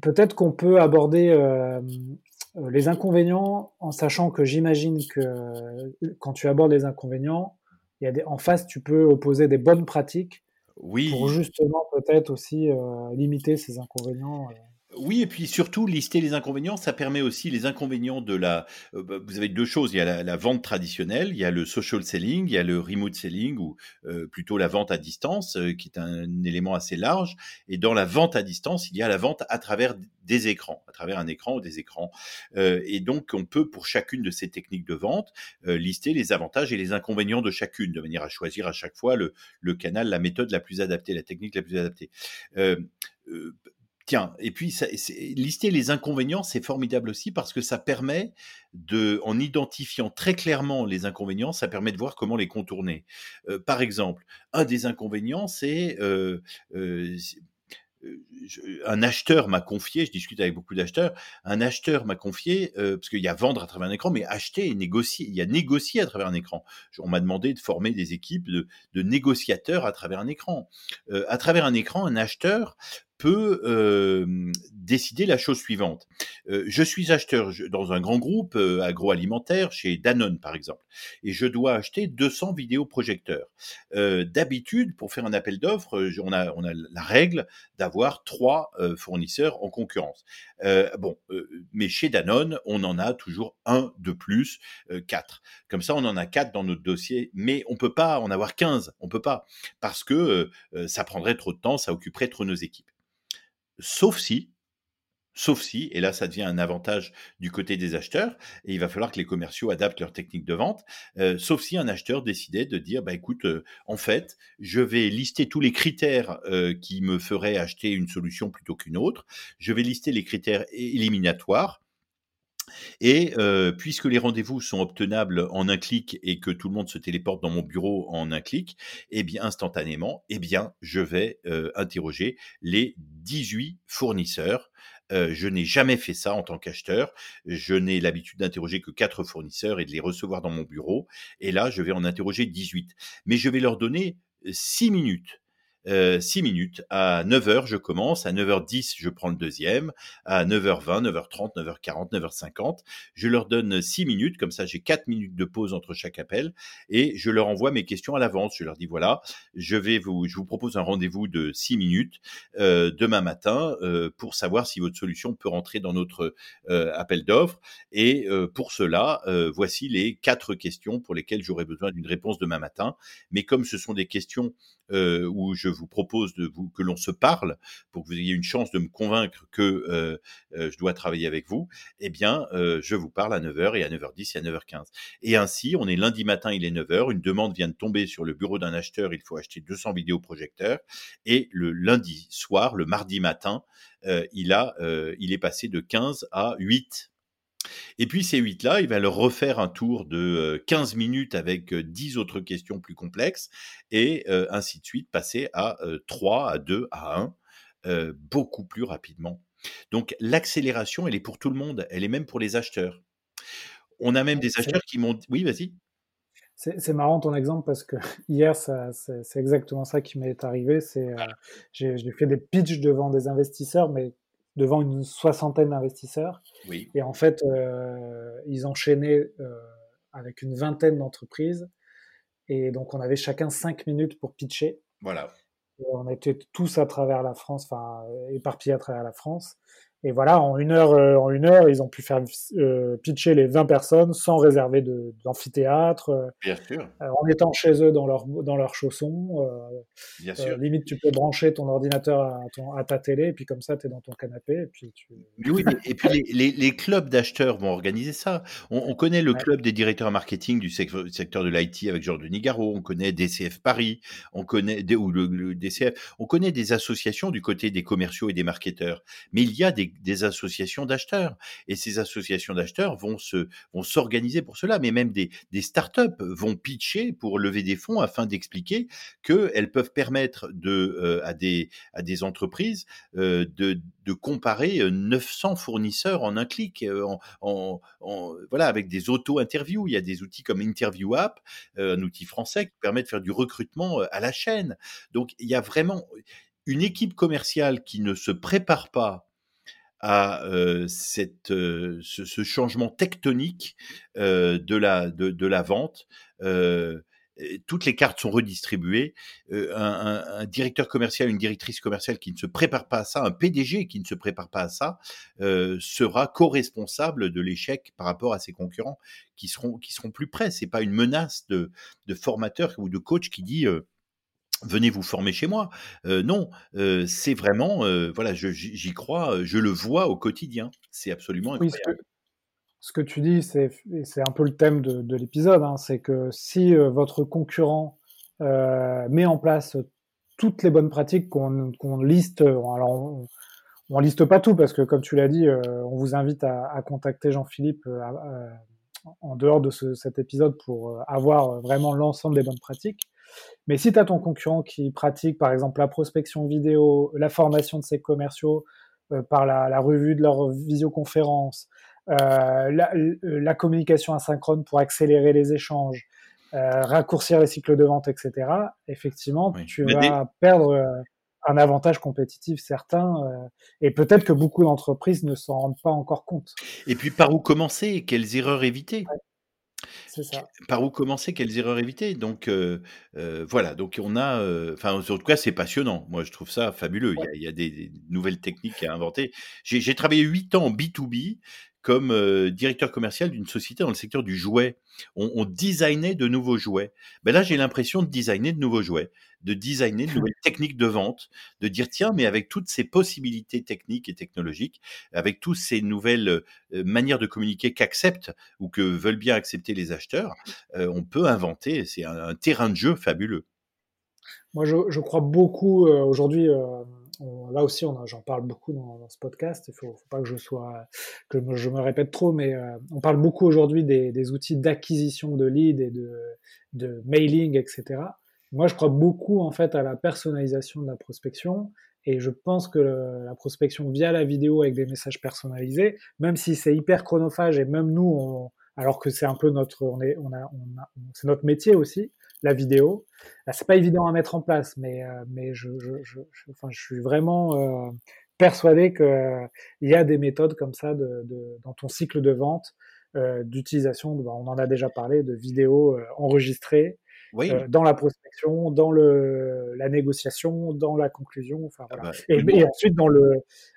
peut-être qu'on peut aborder euh, les inconvénients en sachant que j'imagine que quand tu abordes les inconvénients, il y a des, en face, tu peux opposer des bonnes pratiques oui. pour justement peut-être aussi limiter ces inconvénients. Oui, et puis surtout, lister les inconvénients, ça permet aussi les inconvénients de la. Euh, bah, vous avez deux choses. Il y a la, vente traditionnelle, il y a le social selling, il y a le remote selling, ou euh, plutôt la vente à distance, euh, qui est un, élément assez large. Et dans la vente à distance, il y a la vente à travers des écrans, à travers un écran ou des écrans. et donc, on peut, pour chacune de ces techniques de vente, lister les avantages et les inconvénients de chacune, de manière à choisir à chaque fois le, le canal, la méthode la plus adaptée, la technique la plus adaptée. Tiens, et puis lister les inconvénients, c'est formidable aussi parce que ça permet de, en identifiant très clairement les inconvénients, ça permet de voir comment les contourner. Euh, par exemple, un des inconvénients, c'est euh, euh, un acheteur m'a confié, je discute avec beaucoup d'acheteurs, un acheteur m'a confié, parce qu'il y a vendre à travers un écran, mais acheter et négocier, il y a négocier à travers un écran. On m'a demandé de former des équipes de, négociateurs à travers un écran. à travers un écran, un acheteur peut décider la chose suivante. Je suis acheteur dans un grand groupe agroalimentaire, chez Danone par exemple, et je dois acheter 200 vidéoprojecteurs. D'habitude, pour faire un appel d'offres, on a, on a la règle d'avoir trois fournisseurs en concurrence. bon, mais chez Danone, on en a toujours un de plus, quatre. Comme ça, on en a quatre dans notre dossier, mais on peut pas en avoir 15, on peut pas, parce que ça prendrait trop de temps, ça occuperait trop nos équipes sauf si, sauf si, et là ça devient un avantage du côté des acheteurs, et il va falloir que les commerciaux adaptent leur technique de vente, euh, sauf si un acheteur décidait de dire, bah écoute, euh, en fait, je vais lister tous les critères euh, qui me feraient acheter une solution plutôt qu'une autre, je vais lister les critères éliminatoires, et puisque les rendez-vous sont obtenables en un clic et que tout le monde se téléporte dans mon bureau en un clic, eh bien instantanément, eh je vais interroger les 18 fournisseurs. je n'ai jamais fait ça en tant qu'acheteur. Je n'ai l'habitude d'interroger que quatre fournisseurs et de les recevoir dans mon bureau. Et là, je vais en interroger 18. Mais je vais leur donner 6 minutes 6 euh, minutes. À 9h, je commence. À 9h10, je prends le deuxième. À 9h20, 9h30, 9h40, 9h50, je leur donne 6 minutes. Comme ça, j'ai 4 minutes de pause entre chaque appel. Et je leur envoie mes questions à l'avance. Je leur dis, voilà, je vous, propose un rendez-vous de 6 minutes euh, demain matin euh, pour savoir si votre solution peut rentrer dans notre appel d'offres. Et pour cela, voici les quatre questions pour lesquelles j'aurai besoin d'une réponse demain matin. Mais comme ce sont des questions euh, où je vous propose de vous, que l'on se parle pour que vous ayez une chance de me convaincre que euh, euh, je dois travailler avec vous, eh bien, je vous parle à 9h et à 9h10 et à 9h15. Et ainsi, on est lundi matin, il est 9h, une demande vient de tomber sur le bureau d'un acheteur, il faut acheter 200 vidéoprojecteurs, et le lundi soir, le mardi matin, il, a, il est passé de 15 à 8 et puis ces 8-là, il va leur refaire un tour de 15 minutes avec 10 autres questions plus complexes, et ainsi de suite, passer à 3, à 2, à 1, beaucoup plus rapidement. Donc l'accélération, elle est pour tout le monde, elle est même pour les acheteurs. On a même des acheteurs qui m'ont... Oui, vas-y. C'est marrant ton exemple parce que hier, c'est exactement ça qui m'est arrivé. C'est j'ai fait des pitchs devant des investisseurs, mais devant une soixantaine d'investisseurs. Et en fait, euh, ils enchaînaient euh, avec une vingtaine d'entreprises. Et donc, on avait chacun cinq minutes pour pitcher. Voilà. on était tous à travers la France, enfin, éparpillés à travers la France. Et voilà, en une heure, euh, en une heure, ils ont pu faire euh, pitcher les 20 personnes sans réserver d'amphithéâtre. Euh, Bien sûr. en étant chez eux dans leur dans leurs chaussons. Bien sûr. limite, tu peux brancher ton ordinateur à, ton, à ta télé, et puis comme ça, tu es dans ton canapé. Et puis, tu... oui, et puis les, les, les clubs d'acheteurs vont organiser ça. On, connaît le club des directeurs marketing du secteur de l'IT avec Georges Nigaro, on connaît DCF Paris, on connaît ou le, le DCF, on connaît des associations du côté des commerciaux et des marketeurs. Mais il y a des des, associations d'acheteurs. Et ces associations d'acheteurs vont se vont s'organiser pour cela, mais même des, des startups vont pitcher pour lever des fonds afin d'expliquer qu'elles peuvent permettre de, euh, à, des, à des entreprises euh, de, de comparer 900 fournisseurs en un clic, euh, voilà, avec des auto-interviews. Il y a des outils comme Interview App, un outil français qui permet de faire du recrutement à la chaîne. Donc il y a vraiment une équipe commerciale qui ne se prépare pas à cette, ce, changement tectonique de, la, de, de la vente toutes les cartes sont redistribuées. un, directeur commercial, une directrice commerciale qui ne se prépare pas à ça, un PDG qui ne se prépare pas à ça, sera co-responsable de l'échec par rapport à ses concurrents qui seront qui seront plus près. C'est pas une menace de, de formateur ou de coach qui dit venez vous former chez moi. non, c'est vraiment, voilà, j'y crois, je le vois au quotidien. C'est absolument incroyable ce que tu dis, c'est un peu le thème de, l'épisode, hein, c'est que si euh, votre concurrent euh, met en place toutes les bonnes pratiques qu'on liste, alors on, on, liste pas tout parce que comme tu l'as dit, euh, on vous invite à, contacter Jean-Philippe en dehors de cet épisode pour avoir vraiment l'ensemble des bonnes pratiques. Mais si tu as ton concurrent qui pratique par exemple la prospection vidéo, la formation de ses commerciaux par la, la, revue de leur visioconférence, euh, euh, la, communication asynchrone pour accélérer les échanges, euh, raccourcir les cycles de vente, etc. Effectivement, tu vas perdre un avantage compétitif certain, et peut-être que beaucoup d'entreprises ne s'en rendent pas encore compte. Et puis par où commencer Quelles erreurs éviter? C'est ça. Par où commencer Quelles erreurs éviter? Donc voilà, donc on a, enfin en tout cas c'est passionnant. Moi je trouve ça fabuleux. Il, y a, des, des, nouvelles techniques à inventer. J'ai travaillé 8 ans en B2B comme euh, directeur commercial d'une société dans le secteur du jouet. On, on designait de nouveaux jouets. Ben là, j'ai l'impression de designer de nouveaux jouets, de designer de nouvelles techniques de vente, de dire tiens, mais avec toutes ces possibilités techniques et technologiques, avec toutes ces nouvelles euh, manières de communiquer qu'acceptent ou que veulent bien accepter les acheteurs, euh, on peut inventer. C'est un, terrain de jeu fabuleux. Moi, je, je crois beaucoup aujourd'hui là aussi, j'en parle beaucoup dans, ce podcast. Il faut, faut pas que je sois, je me répète trop, mais euh, on parle beaucoup aujourd'hui des, outils d'acquisition de leads et de, de mailing, etc. Moi, je crois beaucoup en fait à la personnalisation de la prospection. Et je pense que la prospection via la vidéo avec des messages personnalisés, même si c'est hyper chronophage et même nous, on, alors que c'est un peu notre, on est, on a, on a, c'est notre métier aussi, la vidéo. C'est pas évident à mettre en place, mais, euh, mais je, je, je, enfin, je suis vraiment euh, persuadé qu'il euh, y a des méthodes comme ça de, de dans ton cycle de vente euh, d'utilisation, bah, on en a déjà parlé, de vidéos enregistrées oui. dans la prospection, dans le, la négociation, dans la conclusion, enfin ah voilà. Bah, et, ensuite dans le,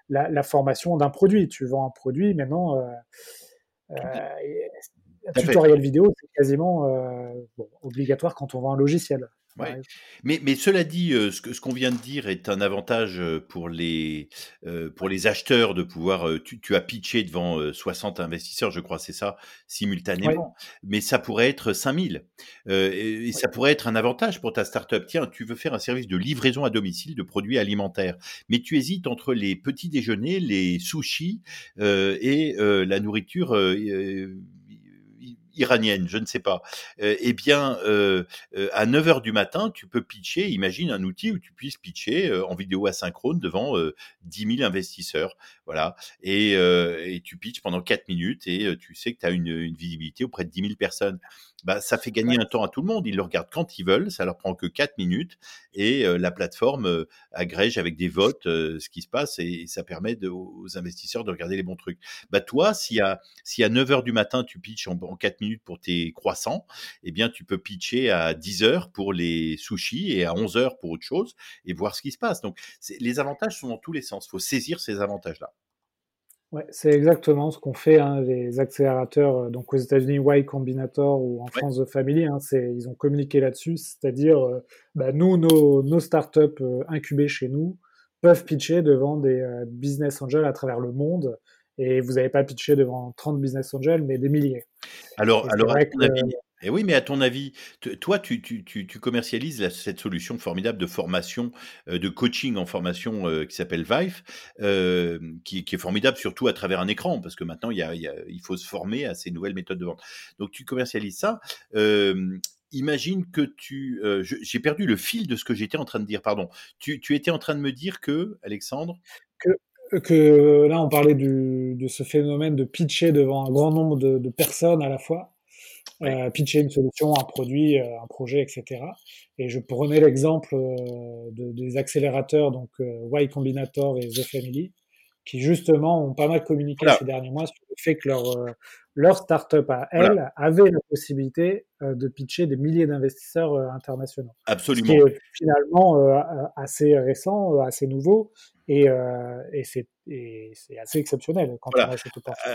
la, la formation d'un produit. Tu vends un produit, maintenant un tutoriel vidéo, c'est quasiment euh, obligatoire quand on vend un logiciel. Mais, mais, cela dit, euh, ce, ce qu'on vient de dire est un avantage euh, pour les, pour les acheteurs de pouvoir. tu, tu, as pitché devant 60 investisseurs, je crois, c'est ça, simultanément. Mais ça pourrait être 5000. et, et ça pourrait être un avantage pour ta startup. Tiens, tu veux faire un service de livraison à domicile de produits alimentaires, mais tu hésites entre les petits déjeuners, les sushis et la nourriture iranienne, je ne sais pas, euh, eh bien, euh, euh, à 9 heures du matin, tu peux pitcher, imagine un outil où tu puisses pitcher en vidéo asynchrone devant 10 000 investisseurs. Voilà. Et, et, tu pitches pendant 4 minutes et tu sais que tu as une, une, visibilité auprès de 10 000 personnes bah, ça fait gagner un temps à tout le monde. Ils le regardent quand ils veulent, ça leur prend que 4 minutes et euh, la plateforme euh, agrège avec des votes euh, ce qui se passe et, ça permet de, aux investisseurs de regarder les bons trucs. Bah toi, si à, si à 9 heures du matin tu pitches en, 4 minutes pour tes croissants, eh bien tu peux pitcher à 10 heures pour les sushis et à 11 heures pour autre chose et voir ce qui se passe. Donc les avantages sont dans tous les sens. Il faut saisir ces avantages-là. Ouais, c'est exactement ce qu'on fait, hein, les accélérateurs, euh, donc aux États-Unis, Y Combinator ou en France The Family, hein, ils ont communiqué là-dessus, c'est-à-dire, euh, bah, nous, nos, nos startups euh, incubées chez nous peuvent pitcher devant des business angels à travers le monde, et vous n'avez pas pitché devant 30 business angels, mais des milliers. Alors, alors à ton avis, et eh oui, mais à ton avis, toi, tu, tu, tu, tu commercialises cette solution formidable de formation, euh, de coaching en formation euh, qui s'appelle Vive, euh, qui, qui, est formidable surtout à travers un écran, parce que maintenant, il, y a, il, y a, il faut se former à ces nouvelles méthodes de vente. Donc, tu commercialises ça. imagine que tu... J'ai perdu le fil de ce que j'étais en train de dire, pardon. Tu, tu étais en train de me dire que, Alexandre que, que là, on parlait du, de ce phénomène de pitcher devant un grand nombre de, de personnes à la fois euh, pitcher une solution, un produit, euh, un projet, etc. Et je prenais l'exemple euh, de, des accélérateurs, donc Y Combinator et The Family. qui justement ont pas mal communiqué ces derniers mois sur le fait que leur, leur start-up à elle avait la possibilité de pitcher des milliers d'investisseurs internationaux. Absolument. Ce qui est finalement assez récent, assez nouveau, et, et c'est assez exceptionnel quand voilà.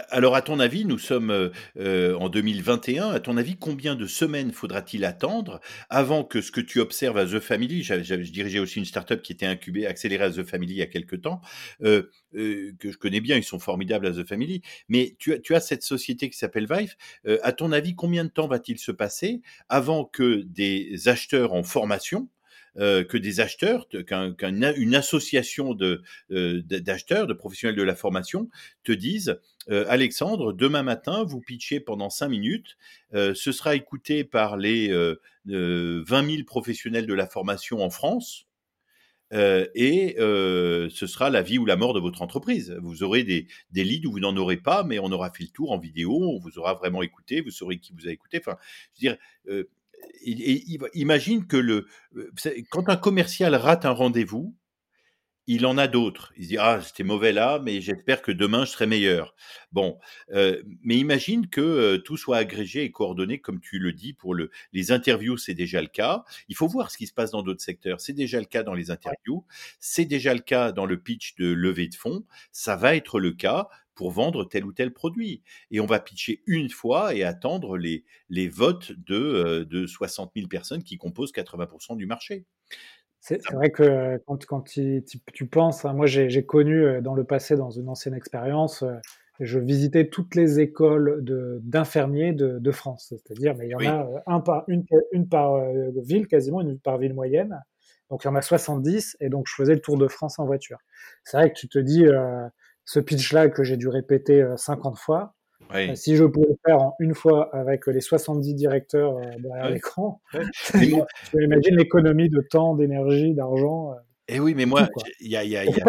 Alors, à ton avis, nous sommes en 2021. À ton avis, combien de semaines faudra-t-il attendre avant que ce que tu observes à The Family, je dirigeais aussi une startup qui était incubée, accélérée à The Family il y a quelques temps, que je connais bien, ils sont formidables à The Family, mais tu as, tu as cette société qui s'appelle Vive. à ton avis, combien de temps va-t-il se passer avant que des acheteurs en formation, euh, que des acheteurs, qu'une association euh, d'acheteurs, de professionnels de la formation, te disent euh, Alexandre, demain matin, vous pitchez pendant cinq minutes, ce sera écouté par les 20 000 professionnels de la formation en France. Et ce sera la vie ou la mort de votre entreprise. Vous aurez des, des leads où vous n'en aurez pas, mais on aura fait le tour en vidéo, on vous aura vraiment écouté, vous saurez qui vous a écouté. Enfin, je veux dire, imagine que le, quand un commercial rate un rendez-vous, il en a d'autres. Il se dit ah c'était mauvais là, mais j'espère que demain je serai meilleur. Bon, mais imagine que tout soit agrégé et coordonné comme tu le dis pour le, les interviews, c'est déjà le cas. Il faut voir ce qui se passe dans d'autres secteurs. C'est déjà le cas dans les interviews, c'est déjà le cas dans le pitch de levée de fonds. Ça va être le cas pour vendre tel ou tel produit. Et on va pitcher une fois et attendre les, les votes de, de 60 000 personnes qui composent 80% du marché. C'est vrai que quand, quand tu, tu, penses, hein, moi j'ai connu dans le passé, dans une ancienne expérience, je visitais toutes les écoles d'infirmiers de, de, France. C'est-à-dire, mais il y en a un par, une, une par ville, quasiment une par ville moyenne. Donc il y en a 70, et donc je faisais le tour de France en voiture. C'est vrai que tu te dis, ce pitch-là que j'ai dû répéter 50 euh, fois. Euh, si je pouvais le faire en une fois avec les 70 directeurs euh, derrière l'écran, tu imagines l'économie de temps, d'énergie, d'argent. Et oui, mais moi, il y a, y a, y a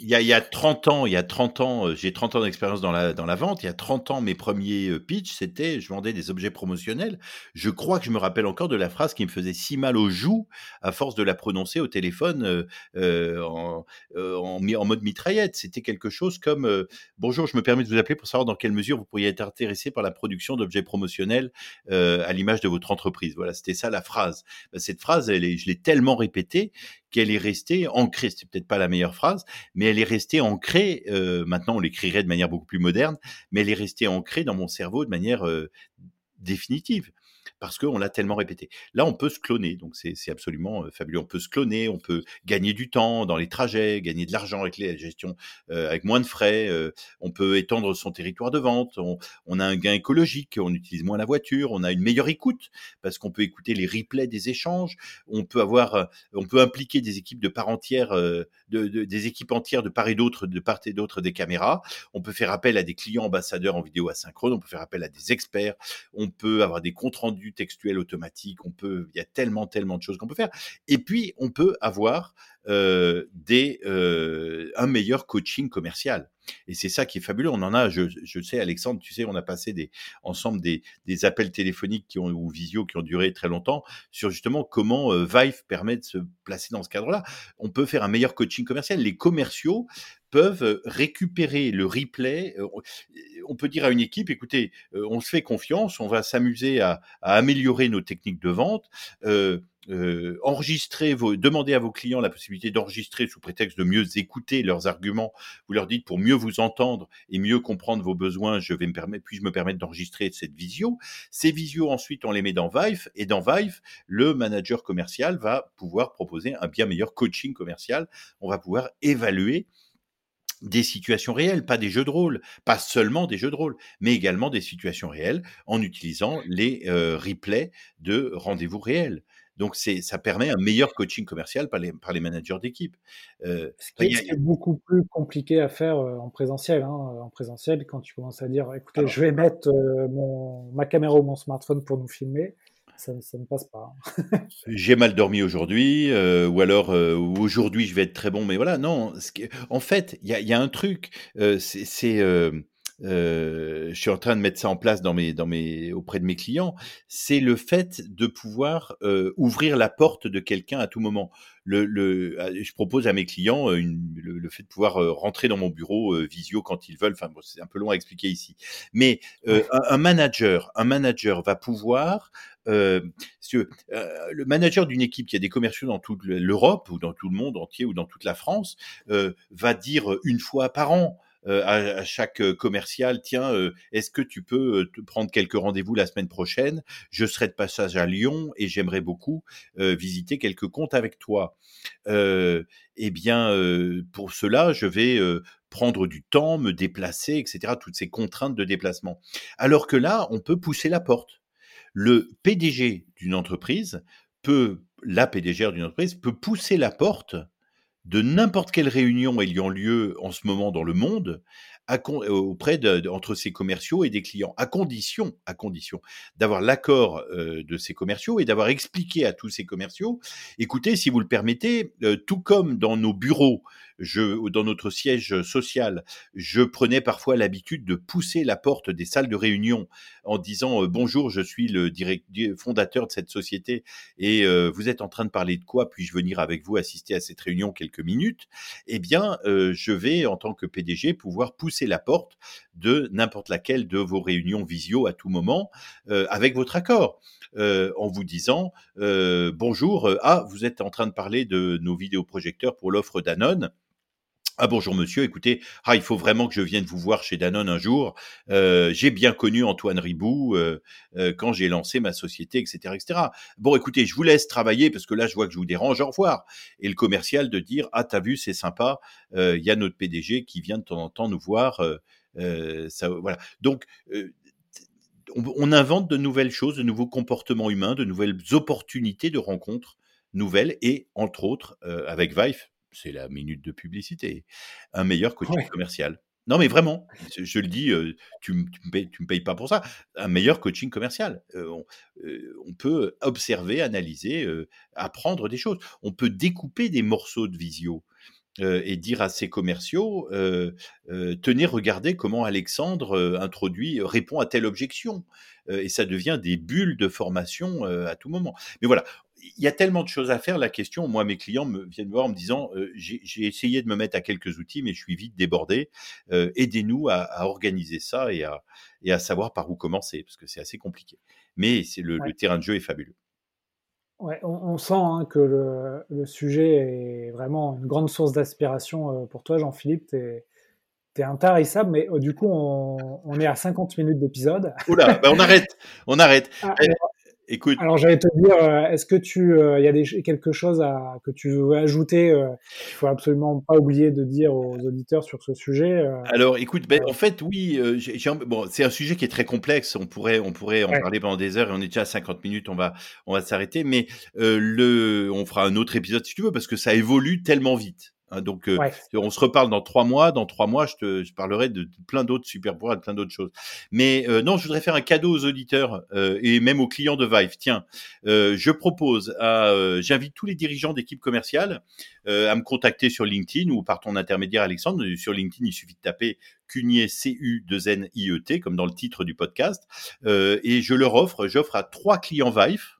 il y, a, il y a 30 ans, il y a 30 ans, euh, j'ai 30 ans d'expérience dans la, vente. Il y a 30 ans, mes premiers euh, pitchs, c'était, je vendais des objets promotionnels. Je crois que je me rappelle encore de la phrase qui me faisait si mal aux joues à force de la prononcer au téléphone euh, en, mode mitraillette. C'était quelque chose comme Bonjour, je me permets de vous appeler pour savoir dans quelle mesure vous pourriez être intéressé par la production d'objets promotionnels à l'image de votre entreprise. Voilà, c'était ça la phrase. Bah, cette phrase, je l'ai tellement répétée qu'elle est restée ancrée. C'est peut-être pas la meilleure phrase, mais elle est restée ancrée. Euh, maintenant, on l'écrirait de manière beaucoup plus moderne, mais elle est restée ancrée dans mon cerveau de manière euh, définitive parce qu'on l'a tellement répété. Là, on peut se cloner, donc c'est absolument euh, fabuleux. On peut se cloner, on peut gagner du temps dans les trajets, gagner de l'argent avec les gestions, euh, avec moins de frais. Euh, on peut étendre son territoire de vente. On, a un gain écologique, on utilise moins la voiture, on a une meilleure écoute parce qu'on peut écouter les replays des échanges. On peut avoir, on peut impliquer des équipes de part entière, de, de, des équipes entières de part et d'autre, de part et d'autre des caméras. On peut faire appel à des clients ambassadeurs en vidéo asynchrone. On peut faire appel à des experts. On peut avoir des comptes rendus textuel automatique, on peut, il y a tellement, tellement de choses qu'on peut faire. Et puis, on peut avoir euh, des, euh, un meilleur coaching commercial. Et c'est ça qui est fabuleux. On en a, je, je, sais, Alexandre, tu sais, on a passé des, ensemble des, des, appels téléphoniques qui ont, ou visio qui ont duré très longtemps sur justement comment euh, Vive permet de se placer dans ce cadre-là. On peut faire un meilleur coaching commercial. Les commerciaux peuvent récupérer le replay. On peut dire à une équipe, écoutez, on se fait confiance, on va s'amuser à, améliorer nos techniques de vente. Euh, enregistrer vos, demandez à vos clients la possibilité d'enregistrer sous prétexte de mieux écouter leurs arguments. Vous leur dites pour mieux vous entendre et mieux comprendre vos besoins, je vais me permettre, puis-je me permettre d'enregistrer cette visio. Ces visios ensuite on les met dans Vive et dans Vive, le manager commercial va pouvoir proposer un bien meilleur coaching commercial. On va pouvoir évaluer des situations réelles, pas des jeux de rôle, pas seulement des jeux de rôle, mais également des situations réelles en utilisant les euh, replays de rendez-vous réels. Donc, c'est, ça permet un meilleur coaching commercial par les, par les managers d'équipe. Euh, Ce qui est, beaucoup plus compliqué à faire en présentiel. Hein. En présentiel, quand tu commences à dire, écoutez, je vais mettre euh, mon, ma caméra ou mon smartphone pour nous filmer, ça, ne passe pas. J'ai mal dormi aujourd'hui, ou alors aujourd'hui je vais être très bon, mais voilà, non. en fait, il y y a, un truc, c'est je suis en train de mettre ça en place dans mes, dans mes, auprès de mes clients, c'est le fait de pouvoir ouvrir la porte de quelqu'un à tout moment. Le, le, je propose à mes clients une, le, fait de pouvoir rentrer dans mon bureau visio quand ils veulent. Enfin, bon, c'est un peu long à expliquer ici, mais un, un, manager, un manager va pouvoir euh, le manager d'une équipe qui a des commerciaux dans toute l'Europe ou dans tout le monde entier ou dans toute la France va dire une fois par an à, chaque commercial, tiens, est-ce que tu peux prendre quelques rendez-vous la semaine prochaine? Je serai de passage à Lyon et j'aimerais beaucoup visiter quelques comptes avec toi. eh bien, pour cela, je vais prendre du temps, me déplacer, etc. Toutes ces contraintes de déplacement. Alors que là, on peut pousser la porte le PDG d'une entreprise peut, la PDG d'une entreprise peut pousser la porte de n'importe quelle réunion ayant lieu en ce moment dans le monde euh, auprès de, entre ses commerciaux et des clients, à condition, à condition d'avoir l'accord euh, de ces commerciaux et d'avoir expliqué à tous ces commerciaux, écoutez, si vous le permettez, euh, tout comme dans nos bureaux, dans notre siège social, je prenais parfois l'habitude de pousser la porte des salles de réunion en disant bonjour, je suis le fondateur de cette société et vous êtes en train de parler de quoi? Puis-je venir avec vous assister à cette réunion quelques minutes? Eh bien, je vais en tant que PDG pouvoir pousser la porte de n'importe laquelle de vos réunions visio à tout moment euh, avec votre accord. Euh, en vous disant euh, bonjour, ah vous êtes en train de parler de nos vidéoprojecteurs pour l'offre Danone. Ah bonjour monsieur, écoutez, ah il faut vraiment que je vienne vous voir chez Danone un jour. j'ai bien connu Antoine Ribou quand j'ai lancé ma société, etc., etc. Bon, écoutez, je vous laisse travailler parce que là je vois que je vous dérange. Au revoir. Et le commercial de dire ah t'as vu c'est sympa, il y a notre PDG qui vient de temps en temps nous voir. ça, voilà. Donc on, invente de nouvelles choses, de nouveaux comportements humains, de nouvelles opportunités de rencontres nouvelles et entre autres avec Vive c'est la minute de publicité, un meilleur coaching commercial. Non, mais vraiment, je le dis, tu ne me, payes pas pour ça. Un meilleur coaching commercial. on, peut observer, analyser, apprendre des choses. On peut découper des morceaux de visio et dire à ses commerciaux tenez, regardez comment Alexandre introduit, répond à telle objection. et ça devient des bulles de formation à tout moment. Mais voilà, il y a tellement de choses à faire. La question, moi, mes clients me viennent voir en me disant euh, j'ai essayé de me mettre à quelques outils, mais je suis vite débordé. Euh, aidez-nous à, organiser ça et à, et à savoir par où commencer, parce que c'est assez compliqué. Mais c'est le, terrain de jeu est fabuleux. Ouais, on, sent hein, que le, sujet est vraiment une grande source d'aspiration euh, pour toi, Jean-Philippe. Tu es, intarissable, mais du coup, on, est à 50 minutes d'épisode. Oula, bah, on arrête, on arrête. Ah, Écoute. Alors j'allais te dire, euh, est-ce que tu, euh, il y a des, quelque chose à, que tu veux ajouter euh, Il faut absolument pas oublier de dire aux auditeurs sur ce sujet. Alors, écoute, ben, en fait, oui, bon, c'est un sujet qui est très complexe. On pourrait, on pourrait en parler pendant des heures et on est déjà à 50 minutes. On va, on va s'arrêter, mais le, on fera un autre épisode si tu veux parce que ça évolue tellement vite. Hein, donc, euh, on se reparle dans trois mois. Dans trois mois, je te je parlerai de, plein d'autres super pouvoirs, de plein d'autres choses. Mais euh, non, je voudrais faire un cadeau aux auditeurs euh, et même aux clients de Vive. Tiens, je propose à, j'invite tous les dirigeants d'équipes commerciales à me contacter sur LinkedIn ou par ton intermédiaire, Alexandre. Sur LinkedIn, il suffit de taper Cunier C U 2 N I E T comme dans le titre du podcast, et je leur offre, j'offre à trois clients Vive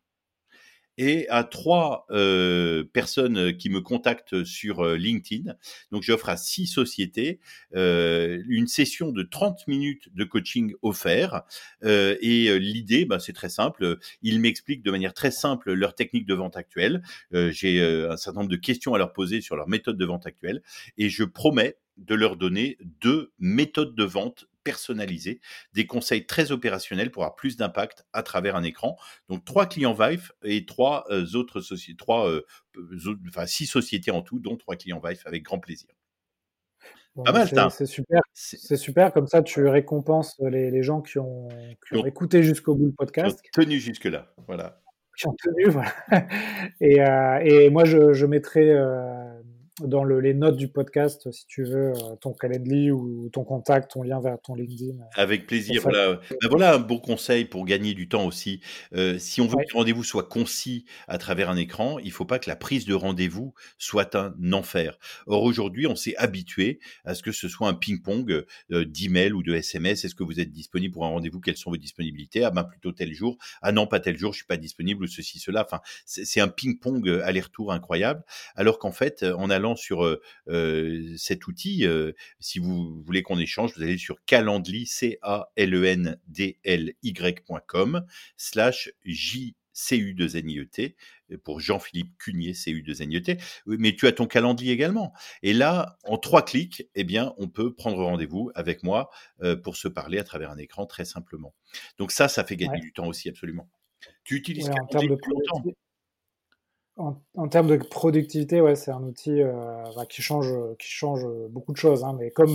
et à trois euh, personnes qui me contactent sur euh, LinkedIn. Donc j'offre à six sociétés euh, une session de 30 minutes de coaching offert. Et l'idée, bah, c'est très simple. Ils m'expliquent de manière très simple leur technique de vente actuelle. J'ai un certain nombre de questions à leur poser sur leur méthode de vente actuelle. Et je promets de leur donner deux méthodes de vente personnalisées, des conseils très opérationnels pour avoir plus d'impact à travers un écran. Donc trois clients Vive et trois euh, autres sociétés, trois, euh, enfin six sociétés en tout, dont trois clients Vive avec grand plaisir. Pas mal, c'est super. C'est super, comme ça tu récompenses les, gens qui ont, écouté jusqu'au bout le podcast. Qui ont tenu jusque-là, voilà. Qui ont tenu, voilà. Et, euh, et moi, je, je mettrai dans le, les notes du podcast, si tu veux, euh, ton Calendly ou ton contact, ton lien vers ton LinkedIn. Euh, Avec plaisir. Voilà. Ben voilà un beau conseil pour gagner du temps aussi. Euh, si on veut que le rendez-vous soit concis à travers un écran, il ne faut pas que la prise de rendez-vous soit un enfer. Or, aujourd'hui, on s'est habitué à ce que ce soit un ping-pong d'email ou de SMS. Est-ce que vous êtes disponible pour un rendez-vous? Quelles sont vos disponibilités? Ah ben plutôt tel jour. Ah non, pas tel jour, je suis pas disponible ou ceci, cela. Enfin, c'est un ping-pong aller-retour incroyable. Alors qu'en fait, en allant sur cet outil, si vous voulez qu'on échange, vous allez sur calendly, c a l e n d l y.com slash j CU2NIET, pour Jean-Philippe Cunier, CU2NIET, mais tu as ton calendrier également. Et là, en trois clics, eh bien, on peut prendre rendez-vous avec moi pour se parler à travers un écran très simplement. Donc ça, ça fait gagner du temps aussi, absolument. Tu utilises Calendly depuis longtemps? En, termes de productivité, ouais, c'est un outil euh, bah, qui, change, qui change beaucoup de choses, hein, mais comme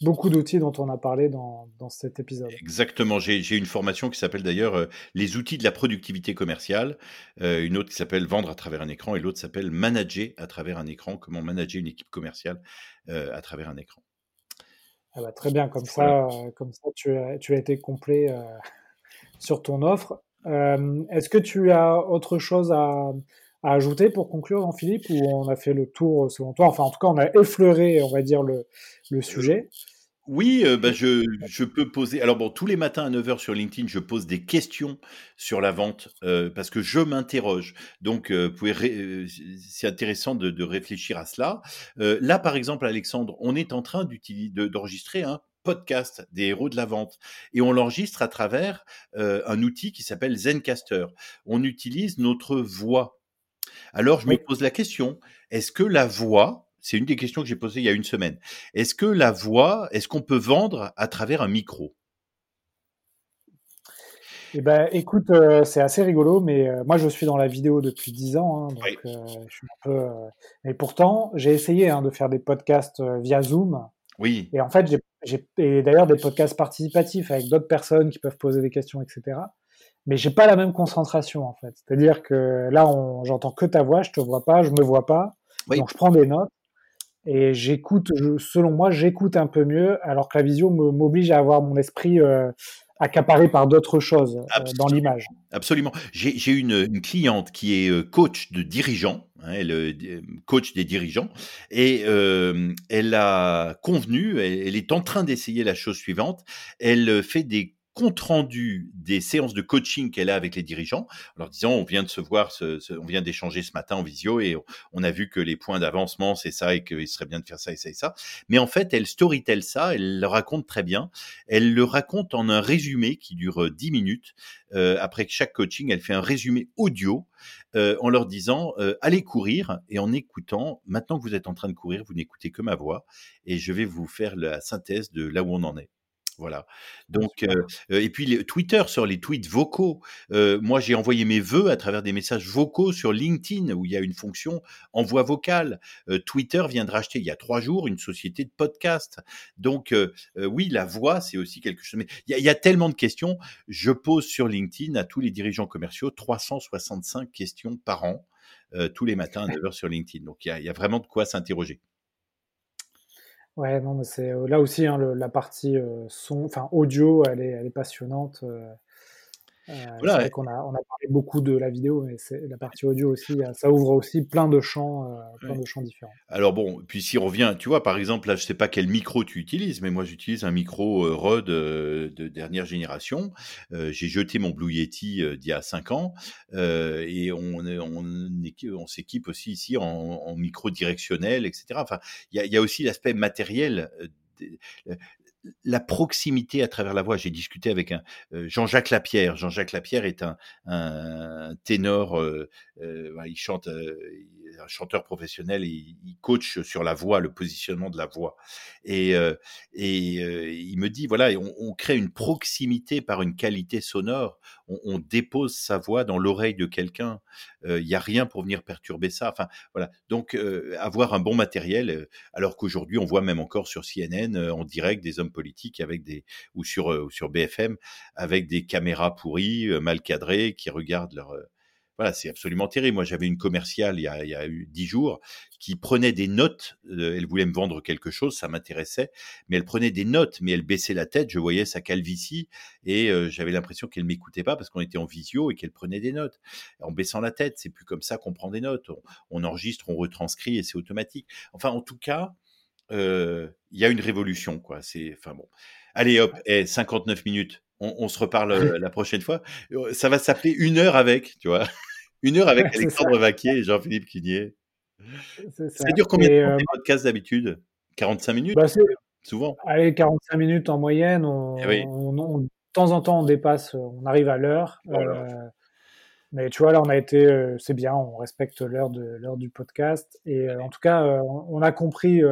beaucoup, d'outils dont on a parlé dans, cet épisode. Exactement. J'ai une formation qui s'appelle d'ailleurs euh, Les outils de la productivité commerciale, euh, une autre qui s'appelle Vendre à travers un écran et l'autre s'appelle Manager à travers un écran, comment manager une équipe commerciale à travers un écran. Ah bah, très bien, comme ça, comme ça tu, as, tu as été complet sur ton offre. Est-ce que tu as autre chose à à ajouter pour conclure, Jean-Philippe, ou on a fait le tour selon toi? Enfin, en tout cas, on a effleuré, on va dire, le, le sujet. Oui, euh, bah, je, je, peux poser. Alors bon, tous les matins à 9h sur LinkedIn, je pose des questions sur la vente euh, parce que je m'interroge. Donc, euh, c'est intéressant de, de, réfléchir à cela. là, par exemple, Alexandre, on est en train d'enregistrer un podcast des héros de la vente et on l'enregistre à travers un outil qui s'appelle Zencaster. On utilise notre voix alors je me pose la question, est-ce que la voix, c'est une des questions que j'ai posées il y a une semaine, est-ce que la voix, est-ce qu'on peut vendre à travers un micro? Eh ben, écoute, euh, c'est assez rigolo, mais euh, moi je suis dans la vidéo depuis 10 ans, hein, donc euh, je suis un peu. Mais pourtant, j'ai essayé hein, de faire des podcasts via Zoom. Oui. Et en fait, j'ai d'ailleurs des podcasts participatifs avec d'autres personnes qui peuvent poser des questions, etc mais j'ai pas la même concentration en fait. C'est-à-dire que là, j'entends que ta voix, je te vois pas, je me vois pas, donc je prends des notes et j'écoute. selon moi, j'écoute un peu mieux, alors que la visio m'oblige à avoir mon esprit euh, accaparé par d'autres choses euh, dans l'image. Absolument. J'ai une, une, cliente qui est euh, coach de dirigeants, hein, elle coach des dirigeants, et elle a convenu, elle est en train d'essayer la chose suivante. Elle fait des compte rendu des séances de coaching qu'elle a avec les dirigeants, en leur disant on vient de se voir, on vient d'échanger ce matin en visio et on, a vu que les points d'avancement c'est ça et qu'il serait bien de faire ça et ça et ça. Mais en fait, elle storytell ça, elle le raconte très bien. Elle le raconte en un résumé qui dure 10 minutes. Euh, après chaque coaching, elle fait un résumé audio euh, en leur disant euh, allez courir et en écoutant. Maintenant que vous êtes en train de courir, vous n'écoutez que ma voix et je vais vous faire la synthèse de là où on en est. Voilà. Donc, euh, et puis Twitter sur les tweets vocaux. Euh, moi, j'ai envoyé mes vœux à travers des messages vocaux sur LinkedIn où il y a une fonction envoi vocal. Euh, Twitter vient de racheter il y a trois jours une société de podcast. Donc, oui, la voix, c'est aussi quelque chose. Mais il y, a, tellement de questions. Je pose sur LinkedIn à tous les dirigeants commerciaux 365 questions par an, tous les matins à 9h sur LinkedIn. Donc, il y a vraiment de quoi s'interroger. Ouais, non, mais c'est euh, là aussi hein, la partie euh, son, enfin audio, elle est, elle est passionnante. Euh, voilà, vrai qu'on a, on a parlé beaucoup de la vidéo, mais c'est la partie audio aussi, euh, ça ouvre aussi plein de champs, euh, plein de champs différents. Alors bon, puis si on revient, tu vois, par exemple, là, je sais pas quel micro tu utilises, mais moi j'utilise un micro Rode de dernière génération. J'ai jeté mon Blue Yeti d'il y a 5 ans et on, on, on s'équipe aussi ici en, micro directionnel, etc. Enfin, il y a, aussi l'aspect matériel la proximité à travers la voix. J'ai discuté avec un euh, Jean-Jacques Lapierre. Jean-Jacques Lapierre est un, ténor. Euh, euh, il chante, un chanteur professionnel. Il, coach sur la voix, le positionnement de la voix. Et, et il me dit voilà, on, crée une proximité par une qualité sonore. On, dépose sa voix dans l'oreille de quelqu'un. Il n'y a rien pour venir perturber ça. Enfin voilà. Donc avoir un bon matériel. alors qu'aujourd'hui, on voit même encore sur CNN en direct des hommes politiques avec des ou sur euh, sur BFM avec des caméras pourries, euh, mal cadrées, qui regardent leur euh, voilà, c'est absolument terrible. Moi, j'avais une commerciale il y, a, il y a eu dix jours qui prenait des notes. Euh, elle voulait me vendre quelque chose, ça m'intéressait, mais elle prenait des notes, mais elle baissait la tête. Je voyais sa calvitie et euh, j'avais l'impression qu'elle m'écoutait pas parce qu'on était en visio et qu'elle prenait des notes. En baissant la tête, c'est plus comme ça qu'on prend des notes. On, enregistre, on retranscrit et c'est automatique. Enfin, en tout cas, euh, il y a une révolution, quoi. C'est, enfin bon. Allez hop, eh, 59 minutes on, se reparle euh, la prochaine fois. Euh, ça va s'appeler une heure avec, tu vois. Une heure avec Alexandre Vaquier et Jean-Philippe Quinier. Ça. dure combien de temps euh, podcast d'habitude? 45 minutes? Bah, Souvent. Allez, 45 minutes en moyenne. Eh on, de temps en temps, on dépasse, on arrive à l'heure. mais tu vois, là, on a été, c'est bien, on respecte l'heure de l'heure du podcast. Et en tout cas, on, a compris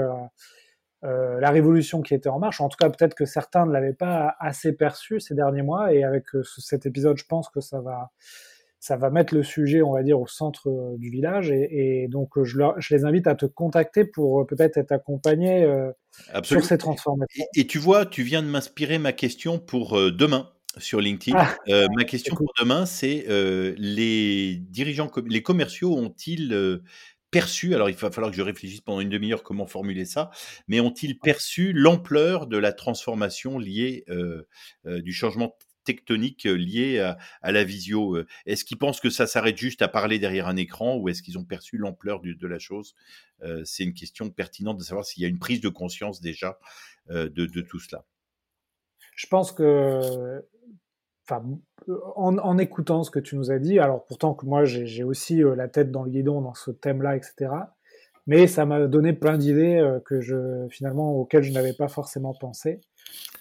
euh, la révolution qui était en marche. En tout cas, peut-être que certains ne l'avaient pas assez perçu ces derniers mois. Et avec euh, cet épisode, je pense que ça va, ça va mettre le sujet, on va dire, au centre euh, du village. Et, donc, je, je, les invite à te contacter pour peut-être être accompagné sur ces transformations. Et, tu vois, tu viens de m'inspirer ma question pour demain sur LinkedIn. Ah, ma question pour demain, c'est les dirigeants, les commerciaux ont-ils perçu, alors il va falloir que je réfléchisse pendant une demi-heure comment formuler ça, mais ont-ils perçu l'ampleur de la transformation liée, euh, euh, du changement tectonique euh, lié à, la visio Est-ce qu'ils pensent que ça s'arrête juste à parler derrière un écran ou est-ce qu'ils ont perçu l'ampleur de, la chose C'est une question pertinente de savoir s'il y a une prise de conscience déjà de, de tout cela. Je pense que en, écoutant ce que tu nous as dit, alors pourtant que moi j'ai aussi euh, la tête dans le guidon dans ce thème-là, etc. Mais ça m'a donné plein d'idées euh, que je finalement auxquelles je n'avais pas forcément pensé.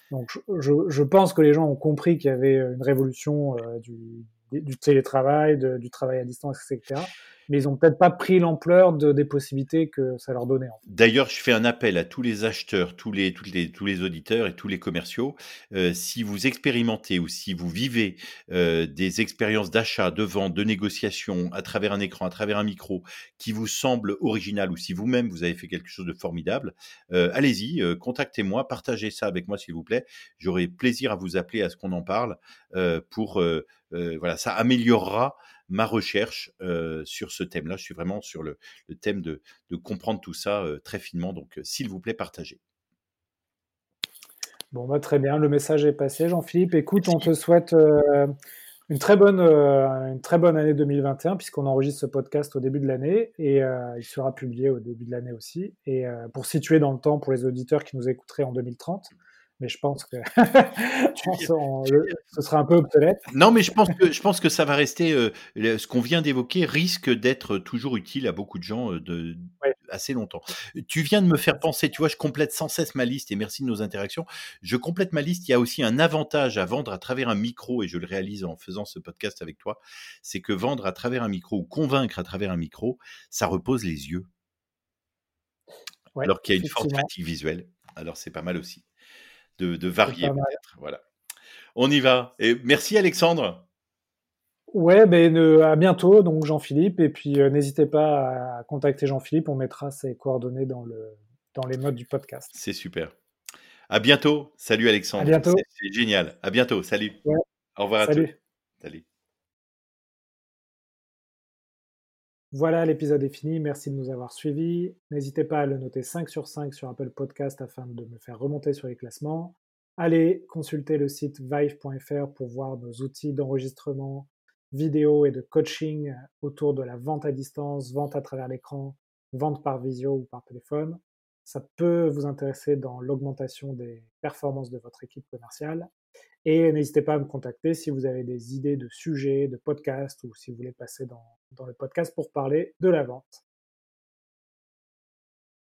Donc je, pense que les gens ont compris qu'il y avait une révolution euh, du, télétravail, du travail à distance, etc mais ils n'ont peut-être pas pris l'ampleur de, des possibilités que ça leur donnait. D'ailleurs, je fais un appel à tous les acheteurs, tous les, tous les, tous les auditeurs et tous les commerciaux. Euh, si vous expérimentez ou si vous vivez euh, des expériences d'achat, de vente, de négociation à travers un écran, à travers un micro, qui vous semblent originales ou si vous-même vous avez fait quelque chose de formidable, euh, allez-y, contactez-moi, partagez ça avec moi s'il vous plaît. J'aurai plaisir à vous appeler à ce qu'on en parle pour voilà, ça améliorera ma recherche sur ce thème-là. Je suis vraiment sur le, thème de, comprendre tout ça très finement. Donc, s'il vous plaît, partagez. Bon, bah, très bien. Le message est passé, Jean-Philippe. Écoute, on te souhaite une, très bonne, une très bonne année 2021, puisqu'on enregistre ce podcast au début de l'année et il sera publié au début de l'année aussi. Et pour situer dans le temps pour les auditeurs qui nous écouteraient en 2030, mais je pense que ce sera un peu obsolète. Non, mais je pense que, je pense que ça va rester. Euh, ce qu'on vient d'évoquer risque d'être toujours utile à beaucoup de gens euh, de, assez longtemps. Tu viens de me faire penser, tu vois, je complète sans cesse ma liste et merci de nos interactions. Je complète ma liste. Il y a aussi un avantage à vendre à travers un micro et je le réalise en faisant ce podcast avec toi. C'est que vendre à travers un micro ou convaincre à travers un micro, ça repose les yeux. alors qu'il y a une forte fatigue visuelle. Alors c'est pas mal aussi de, varier peut-être. Voilà. On y va. Et merci Alexandre. Ouais, ben, à bientôt, donc Jean-Philippe. Et puis euh, n'hésitez pas à contacter Jean-Philippe, on mettra ses coordonnées dans, le, dans les notes du podcast. C'est super. À bientôt. Salut Alexandre. À bientôt. C'est génial. À bientôt. Salut. Au revoir à tous. Salut. Voilà, l'épisode est fini. Merci de nous avoir suivis. N'hésitez pas à le noter 5 sur 5 sur Apple Podcast afin de me faire remonter sur les classements. Allez consulter le site vive.fr pour voir nos outils d'enregistrement vidéo et de coaching autour de la vente à distance, vente à travers l'écran, vente par visio ou par téléphone. Ça peut vous intéresser dans l'augmentation des performances de votre équipe commerciale. Et n'hésitez pas à me contacter si vous avez des idées de sujets, de podcasts ou si vous voulez passer dans, dans le podcast pour parler de la vente.